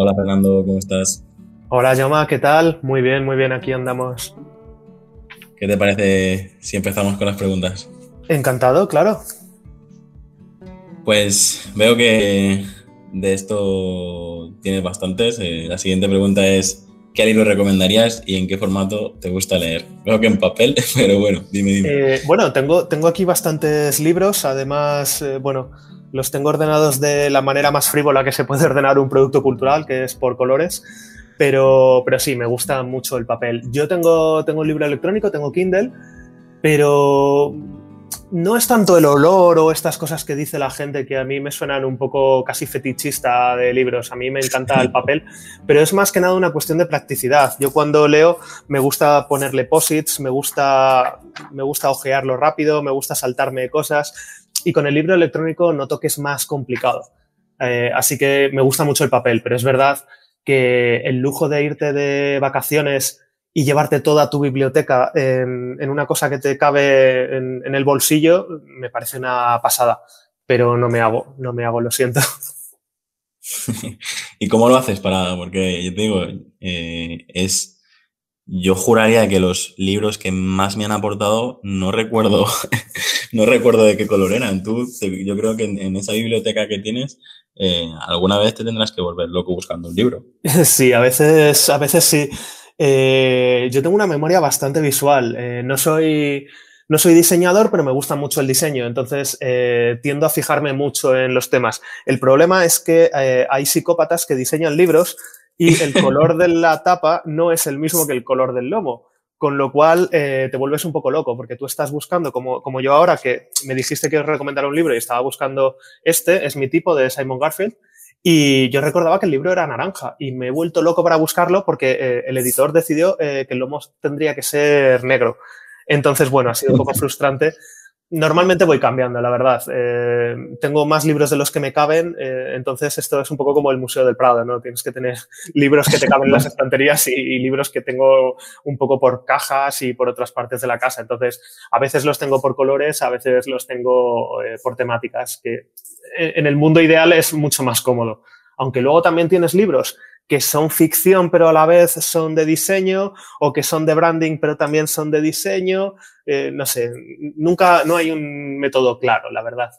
Hola Fernando, ¿cómo estás? Hola Yoma, ¿qué tal? Muy bien, muy bien, aquí andamos. ¿Qué te parece si empezamos con las preguntas? Encantado, claro. Pues veo que de esto tienes bastantes. Eh, la siguiente pregunta es, ¿qué libro recomendarías y en qué formato te gusta leer? Creo que en papel, pero bueno, dime, dime. Eh, bueno, tengo, tengo aquí bastantes libros, además, eh, bueno, los tengo ordenados de la manera más frívola que se puede ordenar un producto cultural, que es por colores. Pero, pero sí, me gusta mucho el papel. Yo tengo, tengo un libro electrónico, tengo Kindle, pero no es tanto el olor o estas cosas que dice la gente que a mí me suenan un poco casi fetichista de libros. A mí me encanta el papel, pero es más que nada una cuestión de practicidad. Yo cuando leo me gusta ponerle posits, me gusta, me gusta ojearlo rápido, me gusta saltarme cosas y con el libro electrónico noto que es más complicado. Eh, así que me gusta mucho el papel, pero es verdad que el lujo de irte de vacaciones y llevarte toda tu biblioteca en, una cosa que te cabe en, el bolsillo, me parece una pasada. Pero no me hago, no me hago, lo siento. ¿Y cómo lo haces para.? Porque yo te digo, eh, es. Yo juraría que los libros que más me han aportado no recuerdo, no recuerdo de qué color eran. Tú, yo creo que en, esa biblioteca que tienes, eh, alguna vez te tendrás que volver loco buscando un libro. Sí, a veces, a veces sí. Eh, yo tengo una memoria bastante visual. Eh, no, soy, no soy diseñador, pero me gusta mucho el diseño, entonces tiendo a fijarme mucho en los temas. El problema es que hay psicópatas que diseñan libros y el color de la tapa no es el mismo que el color del lomo. Con lo cual te vuelves un poco loco, porque tú estás buscando, como, como yo ahora, que me dijiste que os recomendara un libro y estaba buscando este, es mi tipo de Simon Garfield, y yo recordaba que el libro era naranja y me he vuelto loco para buscarlo porque eh, el editor decidió eh, que el lomo tendría que ser negro. Entonces, bueno, ha sido un poco frustrante Normalmente voy cambiando, la verdad. Eh, tengo más libros de los que me caben, eh, entonces esto es un poco como el Museo del Prado, ¿no? Tienes que tener libros que te caben en las estanterías y, libros que tengo un poco por cajas y por otras partes de la casa. Entonces, a veces los tengo por colores, a veces los tengo eh, por temáticas, que en el mundo ideal es mucho más cómodo. Aunque luego también tienes libros que son ficción pero a la vez son de diseño o que son de branding pero también son de diseño. Eh, no sé, nunca, no hay un método claro, la verdad.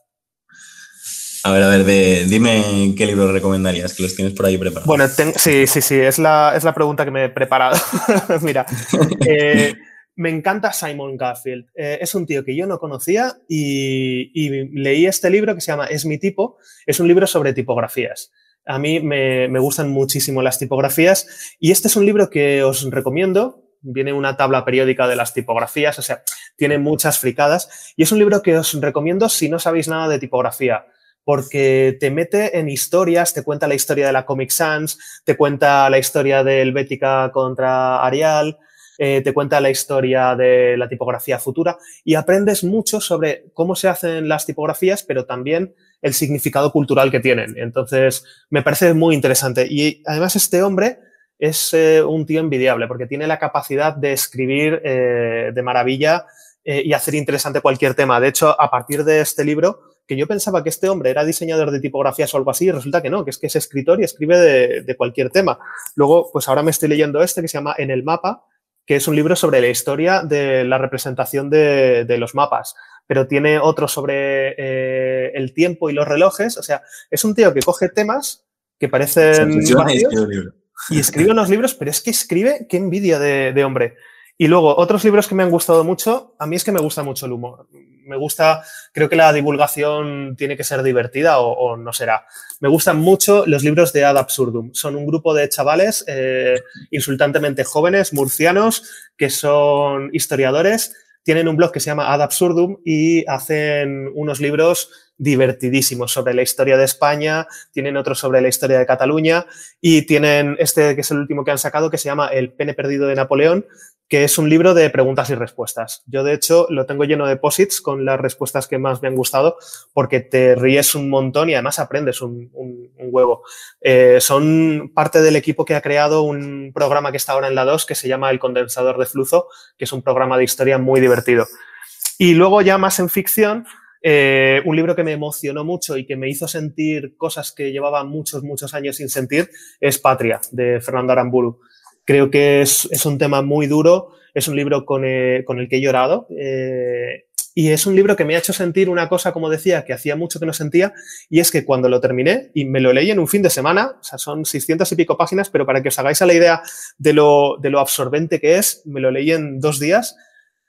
A ver, a ver, dime qué libro recomendarías, que los tienes por ahí preparados. Bueno, sí, sí, sí, es la, es la pregunta que me he preparado. Mira, eh, me encanta Simon Garfield. Eh, es un tío que yo no conocía y, y, leí este libro que se llama Es mi tipo. Es un libro sobre tipografías. A mí me, gustan muchísimo las tipografías y este es un libro que os recomiendo. Viene una tabla periódica de las tipografías, o sea, tiene muchas fricadas y es un libro que os recomiendo si no sabéis nada de tipografía porque te mete en historias, te cuenta la historia de la Comic Sans, te cuenta la historia del Bética contra Arial, eh, te cuenta la historia de la tipografía futura y aprendes mucho sobre cómo se hacen las tipografías, pero también el significado cultural que tienen. Entonces, me parece muy interesante. Y además este hombre es eh, un tío envidiable porque tiene la capacidad de escribir eh, de maravilla y hacer interesante cualquier tema. De hecho, a partir de este libro, que yo pensaba que este hombre era diseñador de tipografías o algo así, resulta que no, que es que es escritor y escribe de, de cualquier tema. Luego, pues ahora me estoy leyendo este que se llama En el mapa, que es un libro sobre la historia de la representación de, los mapas, pero tiene otro sobre eh, el tiempo y los relojes. O sea, es un tío que coge temas que parecen... y escribe unos libros, pero es que escribe, qué envidia de hombre. Y luego, otros libros que me han gustado mucho, a mí es que me gusta mucho el humor me gusta, creo que la divulgación tiene que ser divertida o, no será. Me gustan mucho los libros de Ad Absurdum. Son un grupo de chavales eh, insultantemente jóvenes, murcianos, que son historiadores, tienen un blog que se llama Ad Absurdum y hacen unos libros divertidísimos sobre la historia de España, tienen otros sobre la historia de Cataluña y tienen este que es el último que han sacado que se llama El pene perdido de Napoleón, que es un libro de preguntas y respuestas. Yo, de hecho, lo tengo lleno de posits con las respuestas que más me han gustado porque te ríes un montón y además aprendes un, huevo. Eh, son parte del equipo que ha creado un programa que está ahora en la 2 que se llama El Condensador de Flujo, que es un programa de historia muy divertido. Y luego ya más en ficción, eh, un libro que me emocionó mucho y que me hizo sentir cosas que llevaba muchos, muchos años sin sentir es Patria, de Fernando Aramburu. Creo que es, un tema muy duro, es un libro con, eh, el que he llorado eh, y es un libro que me ha hecho sentir una cosa, como decía, que hacía mucho que no sentía y es que cuando lo terminé y me lo leí en un fin de semana, o sea, son 600 y pico páginas, pero para que os hagáis a la idea de lo, de lo absorbente que es, me lo leí en dos días.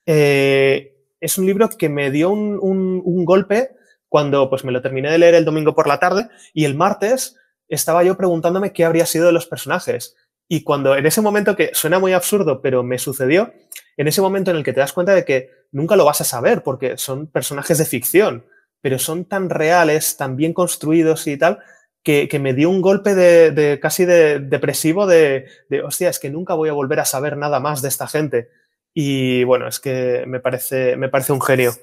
Eh, es un libro que me dio un, un golpe cuando pues, me lo terminé de leer el domingo por la tarde y el martes estaba yo preguntándome qué habría sido de los personajes. Y cuando en ese momento que suena muy absurdo, pero me sucedió, en ese momento en el que te das cuenta de que nunca lo vas a saber porque son personajes de ficción, pero son tan reales, tan bien construidos y tal, que, me dio un golpe de, casi de, depresivo de, de, hostia, es que nunca voy a volver a saber nada más de esta gente. Y bueno, es que me parece, me parece un genio.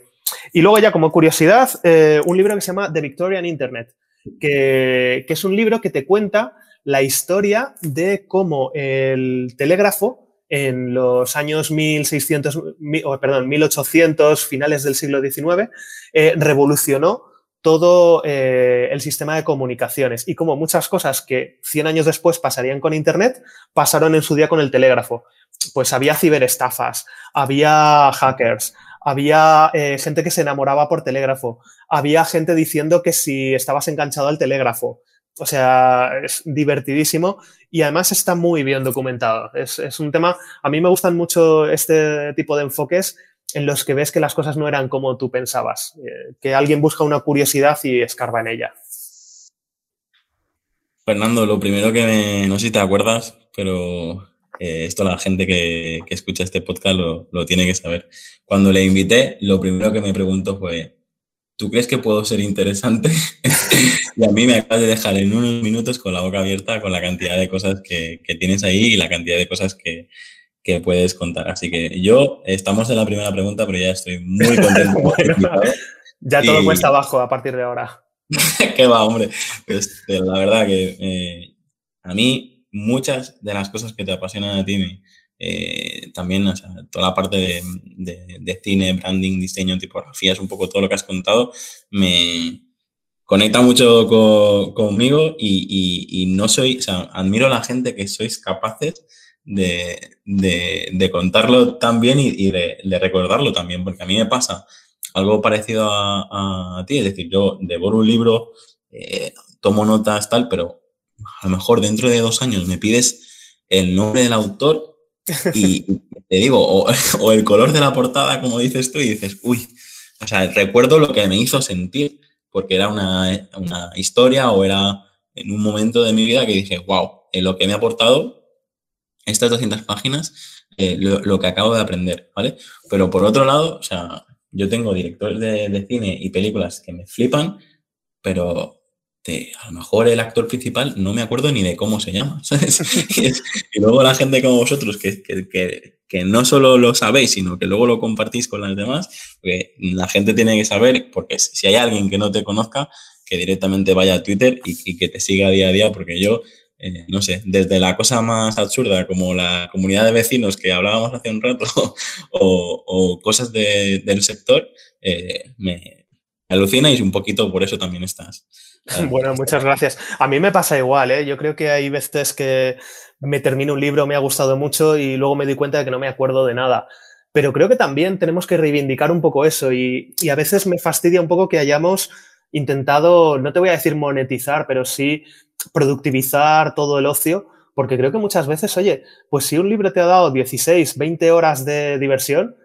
Y luego ya como curiosidad, eh, un libro que se llama The Victorian Internet, que, que es un libro que te cuenta la historia de cómo el telégrafo en los años 1600, perdón, 1800, finales del siglo XIX, eh, revolucionó todo eh, el sistema de comunicaciones y como muchas cosas que 100 años después pasarían con Internet, pasaron en su día con el telégrafo. Pues había ciberestafas, había hackers, había eh, gente que se enamoraba por telégrafo, había gente diciendo que si estabas enganchado al telégrafo, o sea, es divertidísimo y además está muy bien documentado. Es, un tema, a mí me gustan mucho este tipo de enfoques en los que ves que las cosas no eran como tú pensabas, eh, que alguien busca una curiosidad y escarba en ella. Fernando, lo primero que me, no sé si te acuerdas, pero eh, esto la gente que, escucha este podcast lo, lo, tiene que saber. Cuando le invité, lo primero que me preguntó fue, ¿tú crees que puedo ser interesante? y a mí me acabas de dejar en unos minutos con la boca abierta con la cantidad de cosas que, tienes ahí y la cantidad de cosas que, puedes contar. Así que yo, estamos en la primera pregunta, pero ya estoy muy contento. ya todo cuesta abajo a partir de ahora. Qué va, hombre. Pues, la verdad que eh, a mí muchas de las cosas que te apasionan a ti eh, también, toda la parte de, cine, branding, diseño, tipografía, es un poco todo lo que has contado, me conecta mucho conmigo y, no soy, o sea, admiro a la gente que sois capaces de, contarlo tan bien y, de, recordarlo también, porque a mí me pasa algo parecido a, ti, es decir, yo devoro un libro, eh, tomo notas, tal, pero a lo mejor dentro de dos años me pides el nombre del autor y, te digo, o, el color de la portada, como dices tú, y dices, uy, o sea, recuerdo lo que me hizo sentir, porque era una, historia o era en un momento de mi vida que dije, wow, en lo que me ha aportado estas 200 páginas, eh, lo, que acabo de aprender, ¿vale? Pero por otro lado, o sea, yo tengo directores de, de cine y películas que me flipan, pero a lo mejor el actor principal no me acuerdo ni de cómo se llama, y, luego la gente como vosotros, que, que, no solo lo sabéis, sino que luego lo compartís con las demás, la gente tiene que saber, porque si hay alguien que no te conozca, que directamente vaya a Twitter y, que te siga día a día, porque yo, eh, no sé, desde la cosa más absurda como la comunidad de vecinos que hablábamos hace un rato o, cosas del sector, eh, me alucina y un poquito por eso también estás Bueno, muchas gracias. A mí me pasa igual, ¿eh? Yo creo que hay veces que me termino un libro, me ha gustado mucho y luego me doy cuenta de que no me acuerdo de nada. Pero creo que también tenemos que reivindicar un poco eso y, a veces me fastidia un poco que hayamos intentado, no te voy a decir monetizar, pero sí productivizar todo el ocio, porque creo que muchas veces, oye, pues si un libro te ha dado 16, 20 horas de diversión,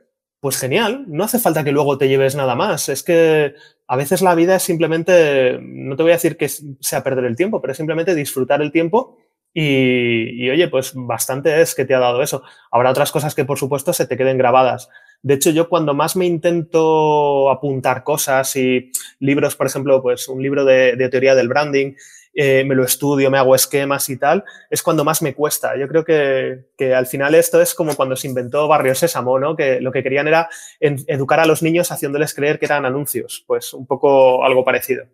pues genial, no hace falta que luego te lleves nada más. Es que a veces la vida es simplemente, no te voy a decir que sea perder el tiempo, pero es simplemente disfrutar el tiempo y, oye, pues bastante es que te ha dado eso. Habrá otras cosas que por supuesto se te queden grabadas, De hecho, yo cuando más me intento apuntar cosas y libros, por ejemplo, pues un libro de, teoría del branding, eh, me lo estudio, me hago esquemas y tal, es cuando más me cuesta. Yo creo que, al final esto es como cuando se inventó Barrio Sésamo, ¿no? Que lo que querían era educar a los niños haciéndoles creer que eran anuncios. Pues un poco algo parecido.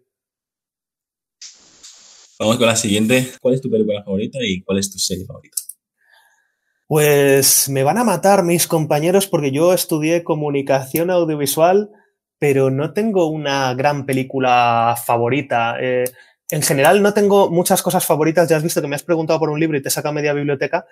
Vamos con la siguiente. ¿Cuál es tu película favorita y cuál es tu serie favorita? Pues me van a matar mis compañeros porque yo estudié comunicación audiovisual, pero no tengo una gran película favorita. Eh, en general no tengo muchas cosas favoritas. Ya has visto que me has preguntado por un libro y te saca media biblioteca.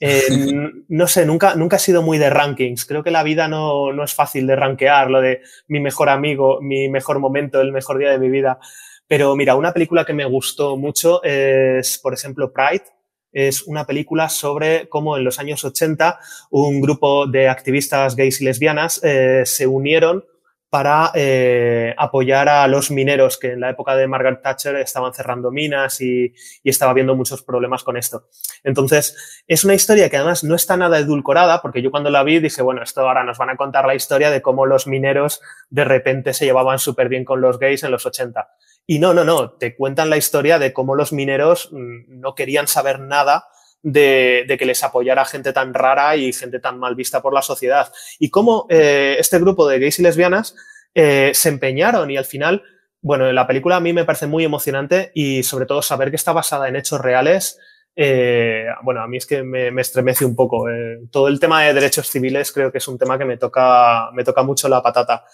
Eh, no sé, nunca, nunca he sido muy de rankings. Creo que la vida no, no es fácil de rankear, lo de mi mejor amigo, mi mejor momento, el mejor día de mi vida. Pero mira, una película que me gustó mucho es, por ejemplo, Pride, es una película sobre cómo en los años 80 un grupo de activistas gays y lesbianas eh, se unieron para eh, apoyar a los mineros que en la época de Margaret Thatcher estaban cerrando minas y, y, estaba habiendo muchos problemas con esto. Entonces, es una historia que además no está nada edulcorada, porque yo cuando la vi dije, bueno, esto ahora nos van a contar la historia de cómo los mineros de repente se llevaban súper bien con los gays en los 80. Y no, no, no, te cuentan la historia de cómo los mineros mm, no querían saber nada de, que les apoyara gente tan rara y gente tan mal vista por la sociedad. Y cómo eh, este grupo de gays y lesbianas eh, se empeñaron y al final, bueno, la película a mí me parece muy emocionante y sobre todo saber que está basada en hechos reales. Eh, bueno, a mí es que me, me estremece un poco. todo el tema de derechos civiles creo que es un tema que me toca, me toca mucho la patata.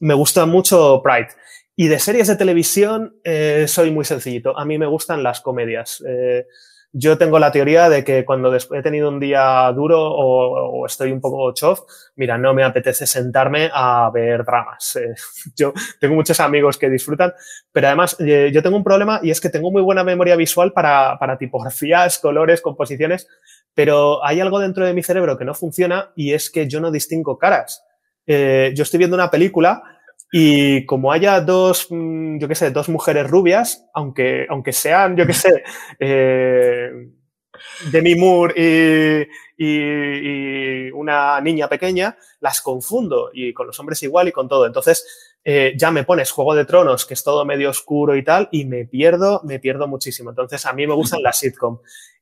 Me gusta mucho Pride. Y de series de televisión eh, soy muy sencillito. A mí me gustan las comedias. Eh, yo tengo la teoría de que cuando he tenido un día duro o, estoy un poco chof, mira, no me apetece sentarme a ver dramas. Eh, yo tengo muchos amigos que disfrutan, pero además yo tengo un problema y es que tengo muy buena memoria visual para, para tipografías, colores, composiciones, pero hay algo dentro de mi cerebro que no funciona y es que yo no distingo caras. yo estoy viendo una película y como haya dos, mm, yo qué sé, dos mujeres rubias, aunque, aunque sean, yo qué sé, eh, Demi Moore y, y, una niña pequeña, las confundo y con los hombres igual y con todo. Entonces, eh, ya me pones Juego de Tronos, que es todo medio oscuro y tal, y me pierdo, me pierdo muchísimo. Entonces, a mí me gustan las sitcom.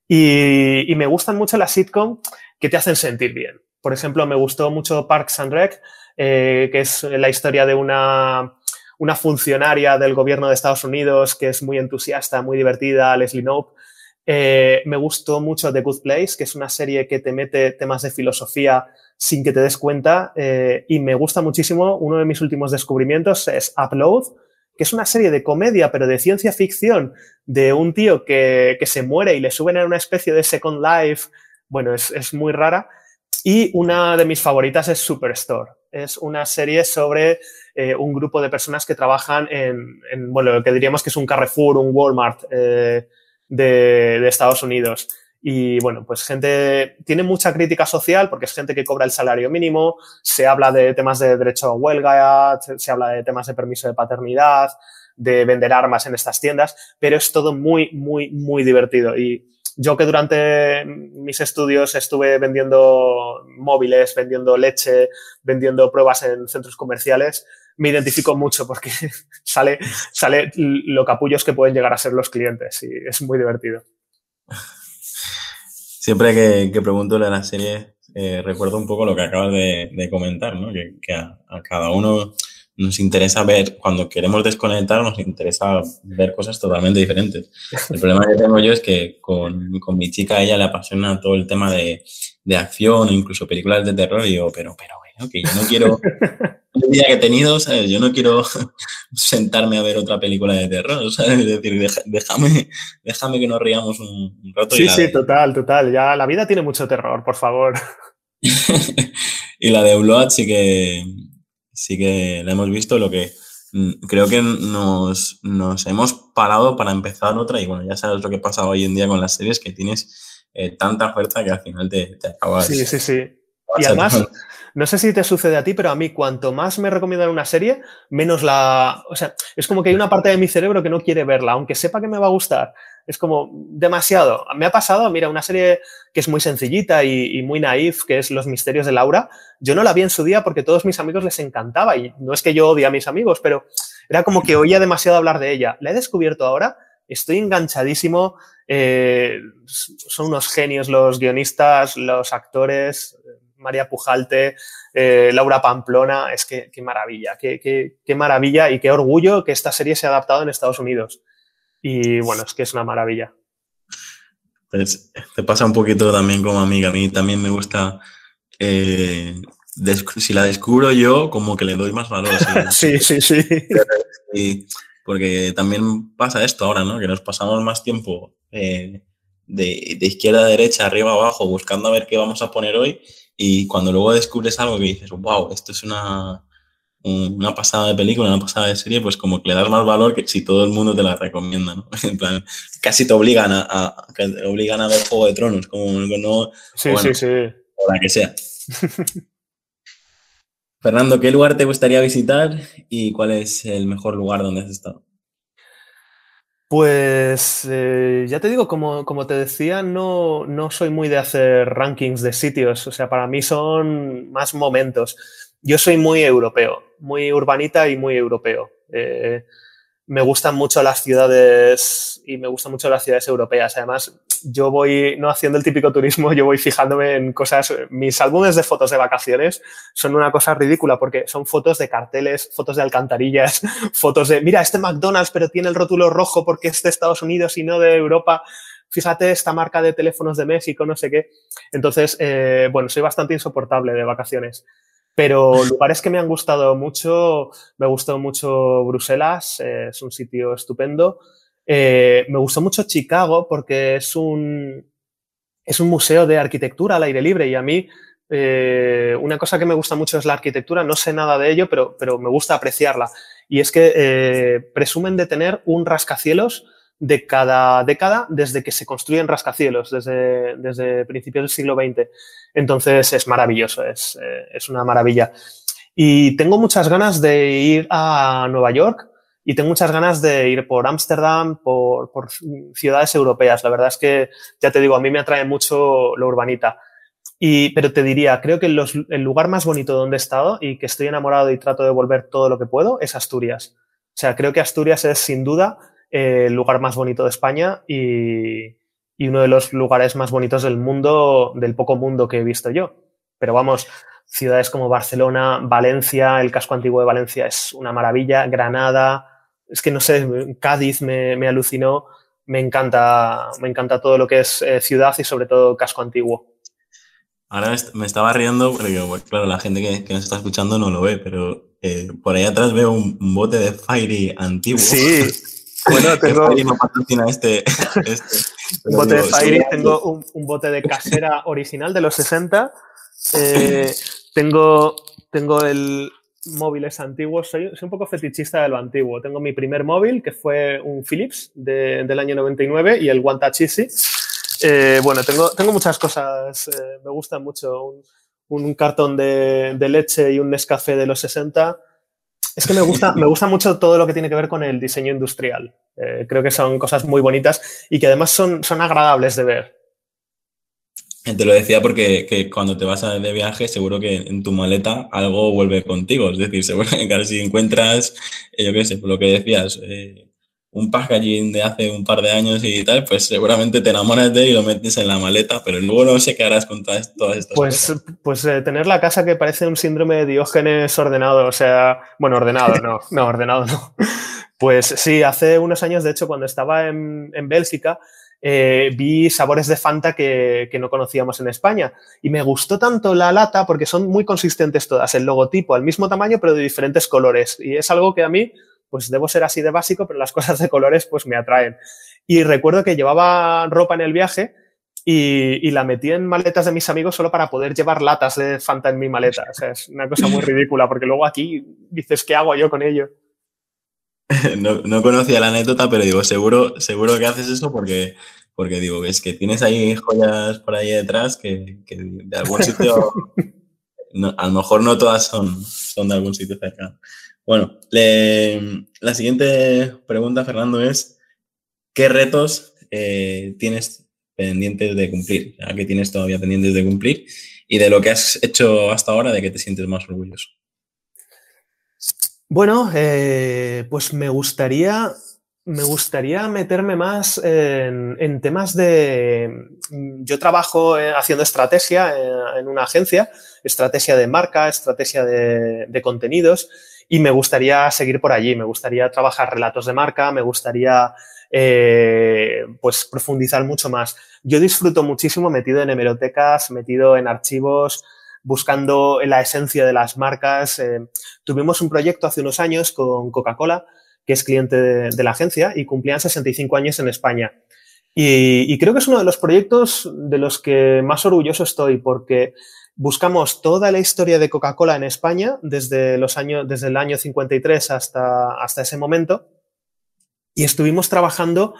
Y, y me gustan mucho las sitcom que te hacen sentir bien. Por ejemplo, me gustó mucho Parks and Rec, eh, que es la historia de una, una funcionaria del gobierno de Estados Unidos que es muy entusiasta, muy divertida, Leslie Knope. Eh, me gustó mucho The Good Place, que es una serie que te mete temas de filosofía sin que te des cuenta. Eh, y me gusta muchísimo, uno de mis últimos descubrimientos es Upload, que es una serie de comedia, pero de ciencia ficción, de un tío que, que se muere y le suben a una especie de Second Life. Bueno, es, es muy rara. Y una de mis favoritas es Superstore es una serie sobre eh, un grupo de personas que trabajan en, bueno, lo que diríamos que es un Carrefour, un Walmart eh, de, Estados Unidos. Y bueno, pues gente, tiene mucha crítica social porque es gente que cobra el salario mínimo, se habla de temas de derecho a huelga, se habla de temas de permiso de paternidad, de vender armas en estas tiendas, pero es todo muy, muy, muy divertido. Y yo que durante mis estudios estuve vendiendo móviles, vendiendo leche, vendiendo pruebas en centros comerciales, me identifico mucho porque sale, sale lo capullos que pueden llegar a ser los clientes y es muy divertido. Siempre que, pregunto la serie, eh, recuerdo un poco lo que acabas de, comentar, ¿no? que, a, cada uno nos interesa ver, cuando queremos desconectar, nos interesa ver cosas totalmente diferentes. El problema que tengo yo es que con, con mi chica, ella le apasiona todo el tema de, de acción, incluso películas de terror, y yo, pero, pero bueno, que yo no quiero, el día que he tenido, ¿sabes? Yo no quiero sentarme a ver otra película de terror, ¿sabes? Es decir, déjame, déjame que nos riamos un, rato. Sí, sí, total, total. Ya la vida tiene mucho terror, por favor. y la de Blood sí que, sí que la hemos visto, lo que mm, creo que nos, nos, hemos parado para empezar otra y bueno, ya sabes lo que pasa hoy en día con las series, que tienes eh, tanta oferta que al final te, te acabas... Sí, sí, sí. Y además, no sé si te sucede a ti, pero a mí cuanto más me recomiendan una serie, menos la... O sea, es como que hay una parte de mi cerebro que no quiere verla, aunque sepa que me va a gustar. Es como demasiado. Me ha pasado, mira, una serie que es muy sencillita y, muy naif, que es Los Misterios de Laura. Yo no la vi en su día porque todos mis amigos les encantaba y no es que yo odie a mis amigos, pero era como que oía demasiado hablar de ella. La he descubierto ahora, estoy enganchadísimo. Eh, son unos genios los guionistas, los actores, María Pujalte, eh, Laura Pamplona, es que qué maravilla, qué, qué, maravilla y qué orgullo que esta serie se ha adaptado en Estados Unidos. Y bueno, es que es una maravilla. Pues te pasa un poquito también como amiga. A mí también me gusta, eh, si la descubro yo, como que le doy más valor. sí, sí, sí. porque también pasa esto ahora, ¿no? Que nos pasamos más tiempo eh, de, de, izquierda a derecha, arriba abajo, buscando a ver qué vamos a poner hoy y cuando luego descubres algo que dices, wow, esto es una, una pasada de película, una pasada de serie, pues como que le das más valor que si todo el mundo te la recomienda, ¿no? En plan, casi te obligan a, obligan a ver Juego de Tronos, como no... Sí, sí, sí. O la que sea. Fernando, ¿qué lugar te gustaría visitar y cuál es el mejor lugar donde has estado? Pues eh, ya te digo, como, te decía, no, no, soy muy de hacer rankings de sitios, o sea, para mí son más momentos. Yo soy muy europeo, muy urbanita y muy europeo. Eh, me gustan mucho las ciudades y me gustan mucho las ciudades europeas. Además, yo voy no haciendo el típico turismo, yo voy fijándome en cosas. Mis álbumes de fotos de vacaciones son una cosa ridícula porque son fotos de carteles, fotos de alcantarillas, fotos de, mira, este McDonald's, pero tiene el rótulo rojo porque es de Estados Unidos y no de Europa. Fíjate esta marca de teléfonos de México, no sé qué. Entonces, eh, bueno, soy bastante insoportable de vacaciones. Pero lugares que me han gustado mucho, me gustó mucho Bruselas, eh, es un sitio estupendo. Eh, me gustó mucho Chicago porque es un, es un museo de arquitectura al aire libre y a mí eh, una cosa que me gusta mucho es la arquitectura, no sé nada de ello, pero, pero me gusta apreciarla. Y es que presumen de tener un rascacielos de cada década desde que se construyen rascacielos, desde, desde principios del siglo XX. Entonces es maravilloso, es, eh, es una maravilla. Y tengo muchas ganas de ir a Nueva York y tengo muchas ganas de ir por Ámsterdam, por, por, ciudades europeas. La verdad es que, ya te digo, a mí me atrae mucho lo urbanita. Y, pero te diría, creo que los, el lugar más bonito donde he estado y que estoy enamorado y trato de volver todo lo que puedo es Asturias. O sea, creo que Asturias es sin duda el lugar más bonito de España y, uno de los lugares más bonitos del mundo, del poco mundo que he visto yo. Pero vamos, ciudades como Barcelona, Valencia, el casco antiguo de Valencia es una maravilla, Granada, es que no sé, Cádiz me, alucinó, me encanta, me encanta todo lo que es eh, ciudad y sobre todo casco antiguo. Ahora me estaba riendo porque, claro, la gente que, nos está escuchando no lo ve, pero eh, por ahí atrás veo un, un bote de Fairy antiguo. Sí, Bueno, tengo. este, este un bote de Fairy, tengo un, bote de casera original de los 60. Eh, tengo, tengo el móviles antiguos. Soy, soy, un poco fetichista de lo antiguo. Tengo mi primer móvil, que fue un Philips del año 99, y el Wantachisi. Eh, bueno, tengo, tengo muchas cosas. Eh, me gustan mucho. Un, cartón de, de, leche y un Nescafé de los 60 es que me gusta, me gusta mucho todo lo que tiene que ver con el diseño industrial. Eh, creo que son cosas muy bonitas y que además son, son agradables de ver. Te lo decía porque que cuando te vas de viaje, seguro que en tu maleta algo vuelve contigo. Es decir, seguro que si encuentras, eh, yo qué sé, por lo que decías, eh, un packaging de hace un par de años y tal, pues seguramente te enamoras de él y lo metes en la maleta, pero luego no sé qué harás con todas, estas pues, cosas. Pues eh, tener la casa que parece un síndrome de Diógenes ordenado, o sea, bueno, ordenado, no, no, ordenado no. Pues sí, hace unos años, de hecho, cuando estaba en, en Bélgica, eh, vi sabores de Fanta que, que, no conocíamos en España. Y me gustó tanto la lata porque son muy consistentes todas, el logotipo al mismo tamaño pero de diferentes colores. Y es algo que a mí pues debo ser así de básico, pero las cosas de colores pues me atraen. Y recuerdo que llevaba ropa en el viaje y, la metí en maletas de mis amigos solo para poder llevar latas de Fanta en mi maleta. O sea, es una cosa muy ridícula, porque luego aquí dices, ¿qué hago yo con ello? No, conocía la anécdota, pero digo, seguro, seguro que haces eso porque, porque digo, es que tienes ahí joyas por ahí detrás que, de algún sitio, a lo mejor no todas son, son de algún sitio cercano. Bueno, la siguiente pregunta, Fernando, es ¿qué retos eh, tienes pendientes de cumplir, que tienes todavía pendientes de cumplir y de lo que has hecho hasta ahora, de que te sientes más orgulloso. Bueno, eh, pues me gustaría, me gustaría meterme más en, temas de... Yo trabajo eh, haciendo estrategia en una agencia, estrategia de marca, estrategia de contenidos y me gustaría seguir por allí, me gustaría trabajar relatos de marca, me gustaría eh, pues profundizar mucho más. Yo disfruto muchísimo metido en hemerotecas, metido en archivos, buscando la esencia de las marcas. Eh, tuvimos un proyecto hace unos años con Coca-Cola, que es cliente de, la agencia, y cumplían 65 años en España. Y, y, creo que es uno de los proyectos de los que más orgulloso estoy, porque buscamos toda la historia de Coca-Cola en España desde, los años, desde el año 53 hasta, hasta ese momento y estuvimos trabajando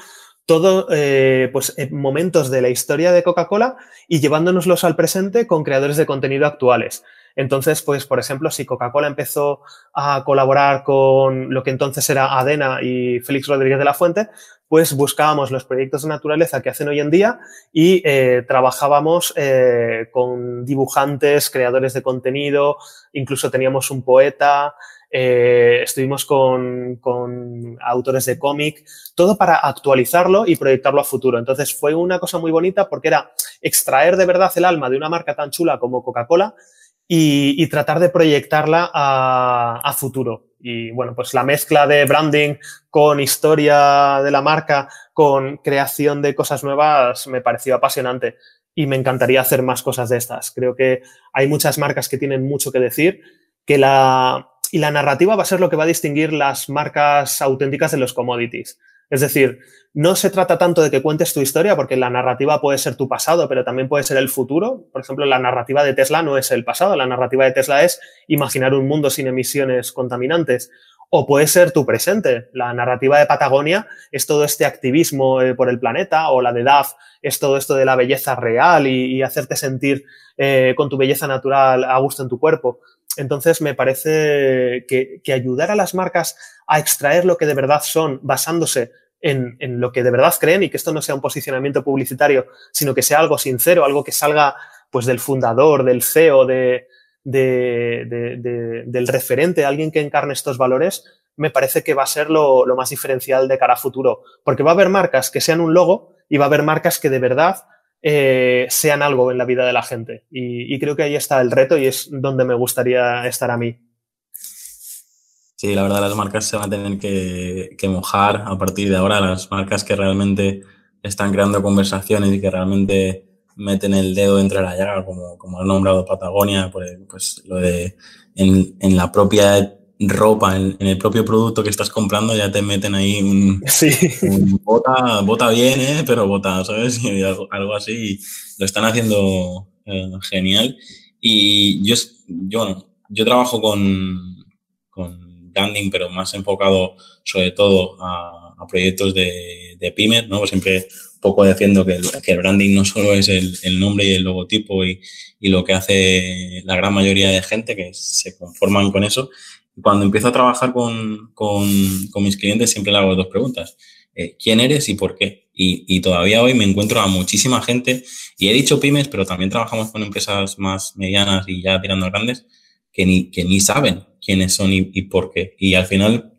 todo, eh, pues, momentos de la historia de Coca-Cola y llevándonoslos al presente con creadores de contenido actuales. Entonces, pues, por ejemplo, si Coca-Cola empezó a colaborar con lo que entonces era Adena y Félix Rodríguez de la Fuente, pues buscábamos los proyectos de naturaleza que hacen hoy en día y eh, trabajábamos eh, con dibujantes, creadores de contenido, incluso teníamos un poeta, eh, estuvimos con, con, autores de cómic, todo para actualizarlo y proyectarlo a futuro. Entonces fue una cosa muy bonita porque era extraer de verdad el alma de una marca tan chula como Coca-Cola y, y, tratar de proyectarla a, a, futuro. Y bueno, pues la mezcla de branding con historia de la marca, con creación de cosas nuevas, me pareció apasionante y me encantaría hacer más cosas de estas. Creo que hay muchas marcas que tienen mucho que decir, que la, y la narrativa va a ser lo que va a distinguir las marcas auténticas de los commodities. Es decir, no se trata tanto de que cuentes tu historia, porque la narrativa puede ser tu pasado, pero también puede ser el futuro. Por ejemplo, la narrativa de Tesla no es el pasado, la narrativa de Tesla es imaginar un mundo sin emisiones contaminantes. O puede ser tu presente. La narrativa de Patagonia es todo este activismo eh, por el planeta, o la de DAF es todo esto de la belleza real y, hacerte sentir eh, con tu belleza natural a gusto en tu cuerpo. Entonces, me parece que, ayudar a las marcas a extraer lo que de verdad son basándose en, lo que de verdad creen y que esto no sea un posicionamiento publicitario, sino que sea algo sincero, algo que salga pues del fundador, del CEO, de, del referente, alguien que encarne estos valores, me parece que va a ser lo, lo más diferencial de cara a futuro. Porque va a haber marcas que sean un logo y va a haber marcas que de verdad eh, sean algo en la vida de la gente. Y, creo que ahí está el reto y es donde me gustaría estar a mí. Sí, la verdad las marcas se van a tener que, mojar a partir de ahora, las marcas que realmente están creando conversaciones y que realmente meten el dedo entre la llaga, como, como ha nombrado Patagonia, pues, pues lo de en, en la propia ropa, en, el propio producto que estás comprando, ya te meten ahí un, sí. bota, bota bien, ¿eh? pero bota, ¿sabes? algo, así. Lo están haciendo eh, genial. Y yo, yo, yo trabajo con, con branding, pero más enfocado sobre todo a, proyectos de, de pymes, ¿no? Pues siempre un poco diciendo que el, que el branding no solo es el, el nombre y el logotipo y, y, lo que hace la gran mayoría de gente que se conforman con eso, cuando empiezo a trabajar con, con, con mis clientes siempre le hago dos preguntas. Eh, ¿Quién eres y por qué? Y, y, todavía hoy me encuentro a muchísima gente, y he dicho pymes, pero también trabajamos con empresas más medianas y ya tirando grandes, que ni, que ni saben quiénes son y, y por qué. Y al final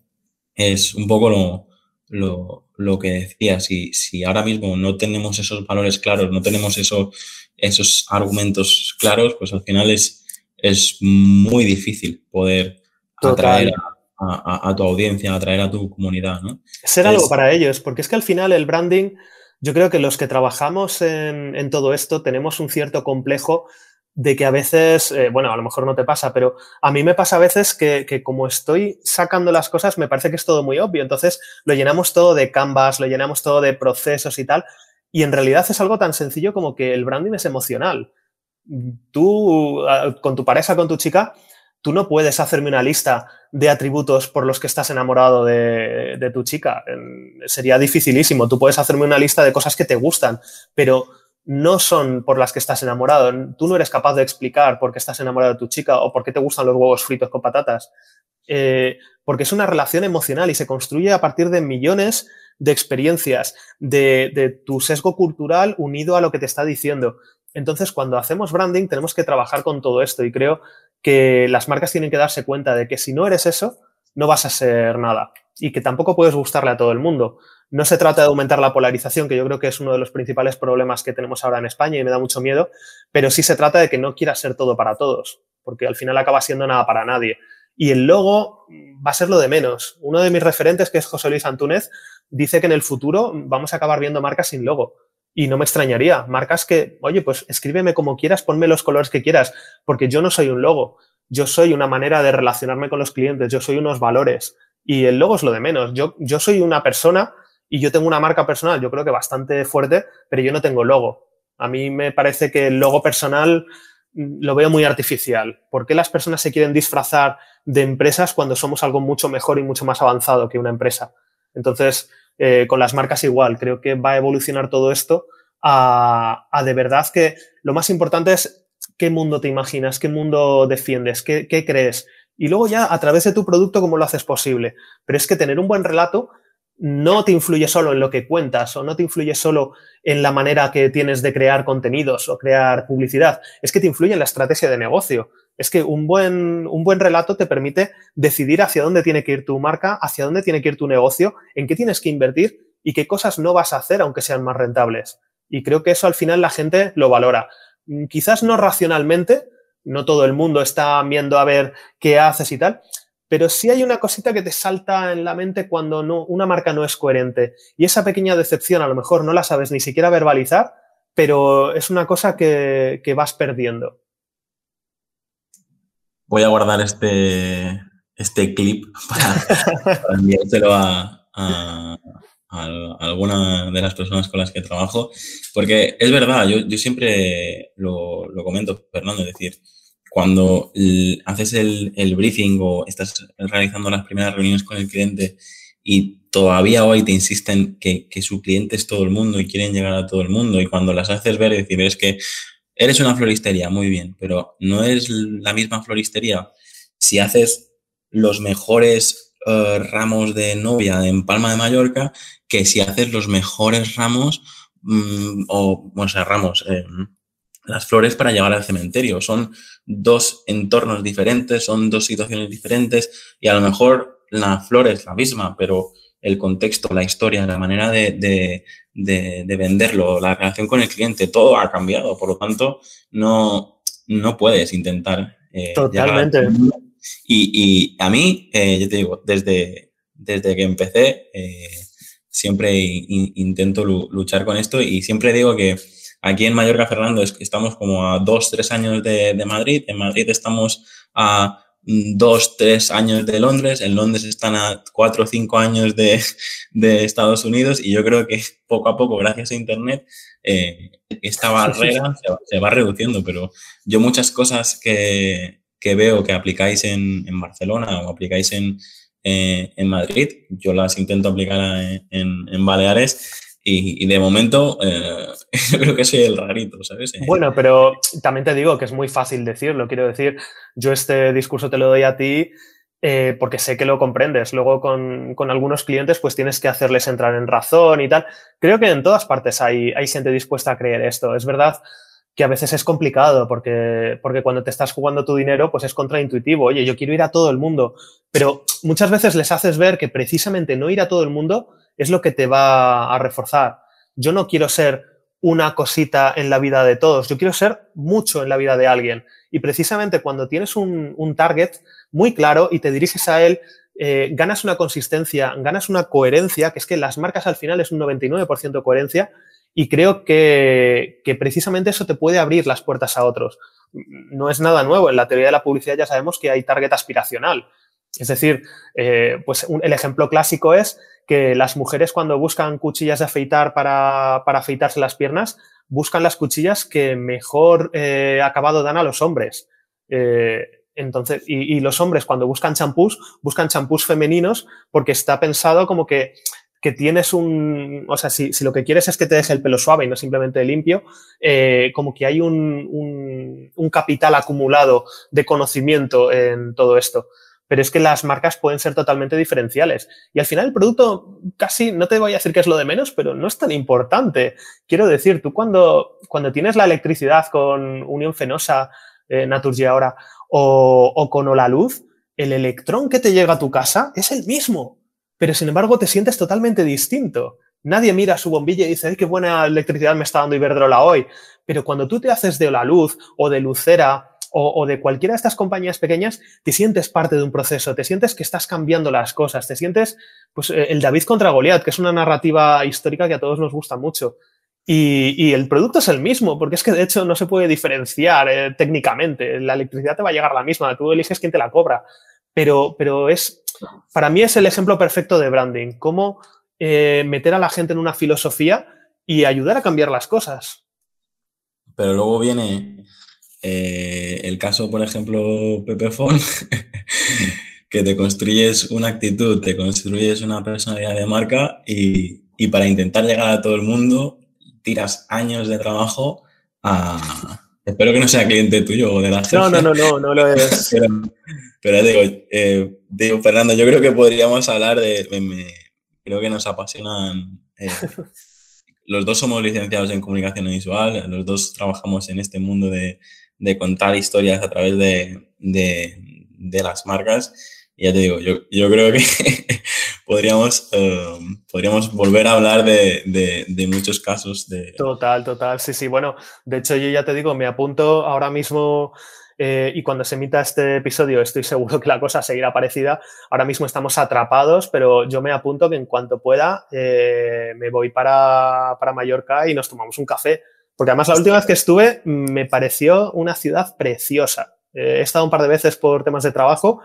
es un poco lo, lo, lo que decía, si, si ahora mismo no tenemos esos valores claros, no tenemos esos, esos argumentos claros, pues al final es, es muy difícil poder atraer a, tu audiencia, atraer a tu comunidad, ¿no? Ser algo para ellos, porque es que al final el branding, yo creo que los que trabajamos en, todo esto tenemos un cierto complejo de que a veces, eh, bueno, a lo mejor no te pasa, pero a mí me pasa a veces que, que, como estoy sacando las cosas, me parece que es todo muy obvio. Entonces lo llenamos todo de canvas, lo llenamos todo de procesos y tal. Y en realidad es algo tan sencillo como que el branding es emocional. Tú, ah, con tu pareja, con tu chica, tú no puedes hacerme una lista de atributos por los que estás enamorado de, tu chica. Sería dificilísimo. Tú puedes hacerme una lista de cosas que te gustan, pero no son por las que estás enamorado. Tú no eres capaz de explicar por qué estás enamorado de tu chica o por qué te gustan los huevos fritos con patatas. Eh, porque es una relación emocional y se construye a partir de millones de experiencias, de, de tu sesgo cultural unido a lo que te está diciendo. Entonces, cuando hacemos branding, tenemos que trabajar con todo esto y creo que las marcas tienen que darse cuenta de que si no eres eso, no vas a ser nada y que tampoco puedes gustarle a todo el mundo. No se trata de aumentar la polarización, que yo creo que es uno de los principales problemas que tenemos ahora en España y me da mucho miedo, pero sí se trata de que no quieras ser todo para todos, porque al final acaba siendo nada para nadie. Y el logo va a ser lo de menos. Uno de mis referentes, que es José Luis Antúnez, dice que en el futuro vamos a acabar viendo marcas sin logo. Y no me extrañaría. Marcas que, oye, pues escríbeme como quieras, ponme los colores que quieras, porque yo no soy un logo. Yo soy una manera de relacionarme con los clientes, yo soy unos valores. Y el logo es lo de menos. Yo, yo soy una persona y yo tengo una marca personal, yo creo que bastante fuerte, pero yo no tengo logo. A mí me parece que el logo personal mm, lo veo muy artificial. ¿Por qué las personas se quieren disfrazar de empresas cuando somos algo mucho mejor y mucho más avanzado que una empresa? Entonces, eh, con las marcas igual, creo que va a evolucionar todo esto a, de verdad que lo más importante es qué mundo te imaginas, qué mundo defiendes, qué, qué crees. Y luego ya a través de tu producto, cómo lo haces posible. Pero es que tener un buen relato no te influye solo en lo que cuentas o no te influye solo en la manera que tienes de crear contenidos o crear publicidad, es que te influye en la estrategia de negocio. Es que un buen, un buen relato te permite decidir hacia dónde tiene que ir tu marca, hacia dónde tiene que ir tu negocio, en qué tienes que invertir y qué cosas no vas a hacer aunque sean más rentables. Y creo que eso al final la gente lo valora. Mm, quizás no racionalmente, no todo el mundo está viendo a ver qué haces y tal, pero sí hay una cosita que te salta en la mente cuando no, una marca no es coherente. Y esa pequeña decepción a lo mejor no la sabes ni siquiera verbalizar, pero es una cosa que, vas perdiendo. Voy a guardar este, este clip para, enviárselo a, alguna de las personas con las que trabajo, porque es verdad, yo, siempre lo, lo comento, Fernando, es decir, cuando haces el, briefing o estás realizando las primeras reuniones con el cliente y todavía hoy te insisten que, su cliente es todo el mundo y quieren llegar a todo el mundo y cuando las haces ver y decir es que eres una floristería, muy bien, pero no es la misma floristería si haces los mejores eh, ramos de novia en Palma de Mallorca que si haces los mejores ramos mm, o, o ramos, eh, las flores para llegar al cementerio. Son dos entornos diferentes, son dos situaciones diferentes y a lo mejor la flor es la misma, pero el contexto, la historia, la manera de, venderlo, la relación con el cliente, todo ha cambiado. Por lo tanto, no, no puedes intentar. Eh, Totalmente. Y, a mí, eh, yo te digo, desde, desde que empecé, eh, siempre intento luchar con esto y siempre digo que Aquí en Mallorca, Fernando, es estamos como a dos, tres años de, Madrid. En Madrid estamos a dos, tres años de Londres. En Londres están a cuatro o cinco años de, Estados Unidos. Y yo creo que poco a poco, gracias a Internet, eh, esta barrera se, va reduciendo. Pero yo muchas cosas que, veo que aplicáis en, Barcelona o aplicáis en, eh, en Madrid, yo las intento aplicar en, en Baleares y, de momento, eh, yo creo que soy el rarito, ¿sabes? Eh, bueno, pero también te digo que es muy fácil decirlo. Quiero decir, yo este discurso te lo doy a ti eh, porque sé que lo comprendes. Luego con, con, algunos clientes, pues tienes que hacerles entrar en razón y tal. Creo que en todas partes hay, hay gente dispuesta a creer esto. Es verdad que a veces es complicado porque, porque cuando te estás jugando tu dinero, pues es contraintuitivo. Oye, yo quiero ir a todo el mundo, pero muchas veces les haces ver que precisamente no ir a todo el mundo es lo que te va a reforzar. Yo no quiero ser una cosita en la vida de todos, yo quiero ser mucho en la vida de alguien. Y precisamente cuando tienes un, target muy claro y te diriges a él, eh, ganas una consistencia, ganas una coherencia, que es que las marcas al final es un 99% coherencia, y creo que, que, precisamente eso te puede abrir las puertas a otros. No es nada nuevo. En la teoría de la publicidad ya sabemos que hay target aspiracional. Es decir, eh, pues el ejemplo clásico es que las mujeres cuando buscan cuchillas de afeitar para, afeitarse las piernas, buscan las cuchillas que mejor eh, acabado dan a los hombres. Eh, entonces, y, los hombres cuando buscan champús, buscan champús femeninos porque está pensado como que, que tienes un, o sea, si, lo que quieres es que te deje el pelo suave y no simplemente limpio, eh, como que hay un, un capital acumulado de conocimiento en todo esto. Pero es que las marcas pueden ser totalmente diferenciales. Y al final el producto casi, no te voy a decir que es lo de menos, pero no es tan importante. Quiero decir, tú cuando, cuando tienes la electricidad con Unión Fenosa, eh, Naturgy ahora, o, o con la luz, el electrón que te llega a tu casa es el mismo, pero sin embargo te sientes totalmente distinto. Nadie mira su bombilla y dice, ¡ay, qué buena electricidad me está dando Iberdrola hoy! Pero cuando tú te haces de la luz o de Lucera o, de cualquiera de estas compañías pequeñas, te sientes parte de un proceso, te sientes que estás cambiando las cosas, te sientes, pues, eh, el David contra Goliat, que es una narrativa histórica que a todos nos gusta mucho. Y, el producto es el mismo, porque es que de hecho no se puede diferenciar eh, técnicamente. La electricidad te va a llegar la misma, tú eliges quién te la cobra. Pero, pero es, para mí es el ejemplo perfecto de branding. Cómo eh, meter a la gente en una filosofía y ayudar a cambiar las cosas. Pero luego viene eh, el caso, por ejemplo, Pepefon, que te construyes una actitud, te construyes una personalidad de marca y, y para intentar llegar a todo el mundo tiras años de trabajo a... Espero que no sea cliente tuyo o de la No, no, no, no, no lo es. pero, digo, eh, digo, Fernando, yo creo que podríamos hablar de... creo que nos apasionan... Eh, los dos somos licenciados en comunicación visual, los dos trabajamos en este mundo de, de contar historias a través de, de, de las marcas ya te digo, yo, yo creo que podríamos, um, podríamos volver a hablar de, de, muchos casos de... Total, total, sí, sí. Bueno, de hecho yo ya te digo, me apunto ahora mismo eh, y cuando se emita este episodio estoy seguro que la cosa seguirá parecida. Ahora mismo estamos atrapados, pero yo me apunto que en cuanto pueda eh, me voy para, para Mallorca y nos tomamos un café. Porque además la última vez que estuve me pareció una ciudad preciosa. Eh, he estado un par de veces por temas de trabajo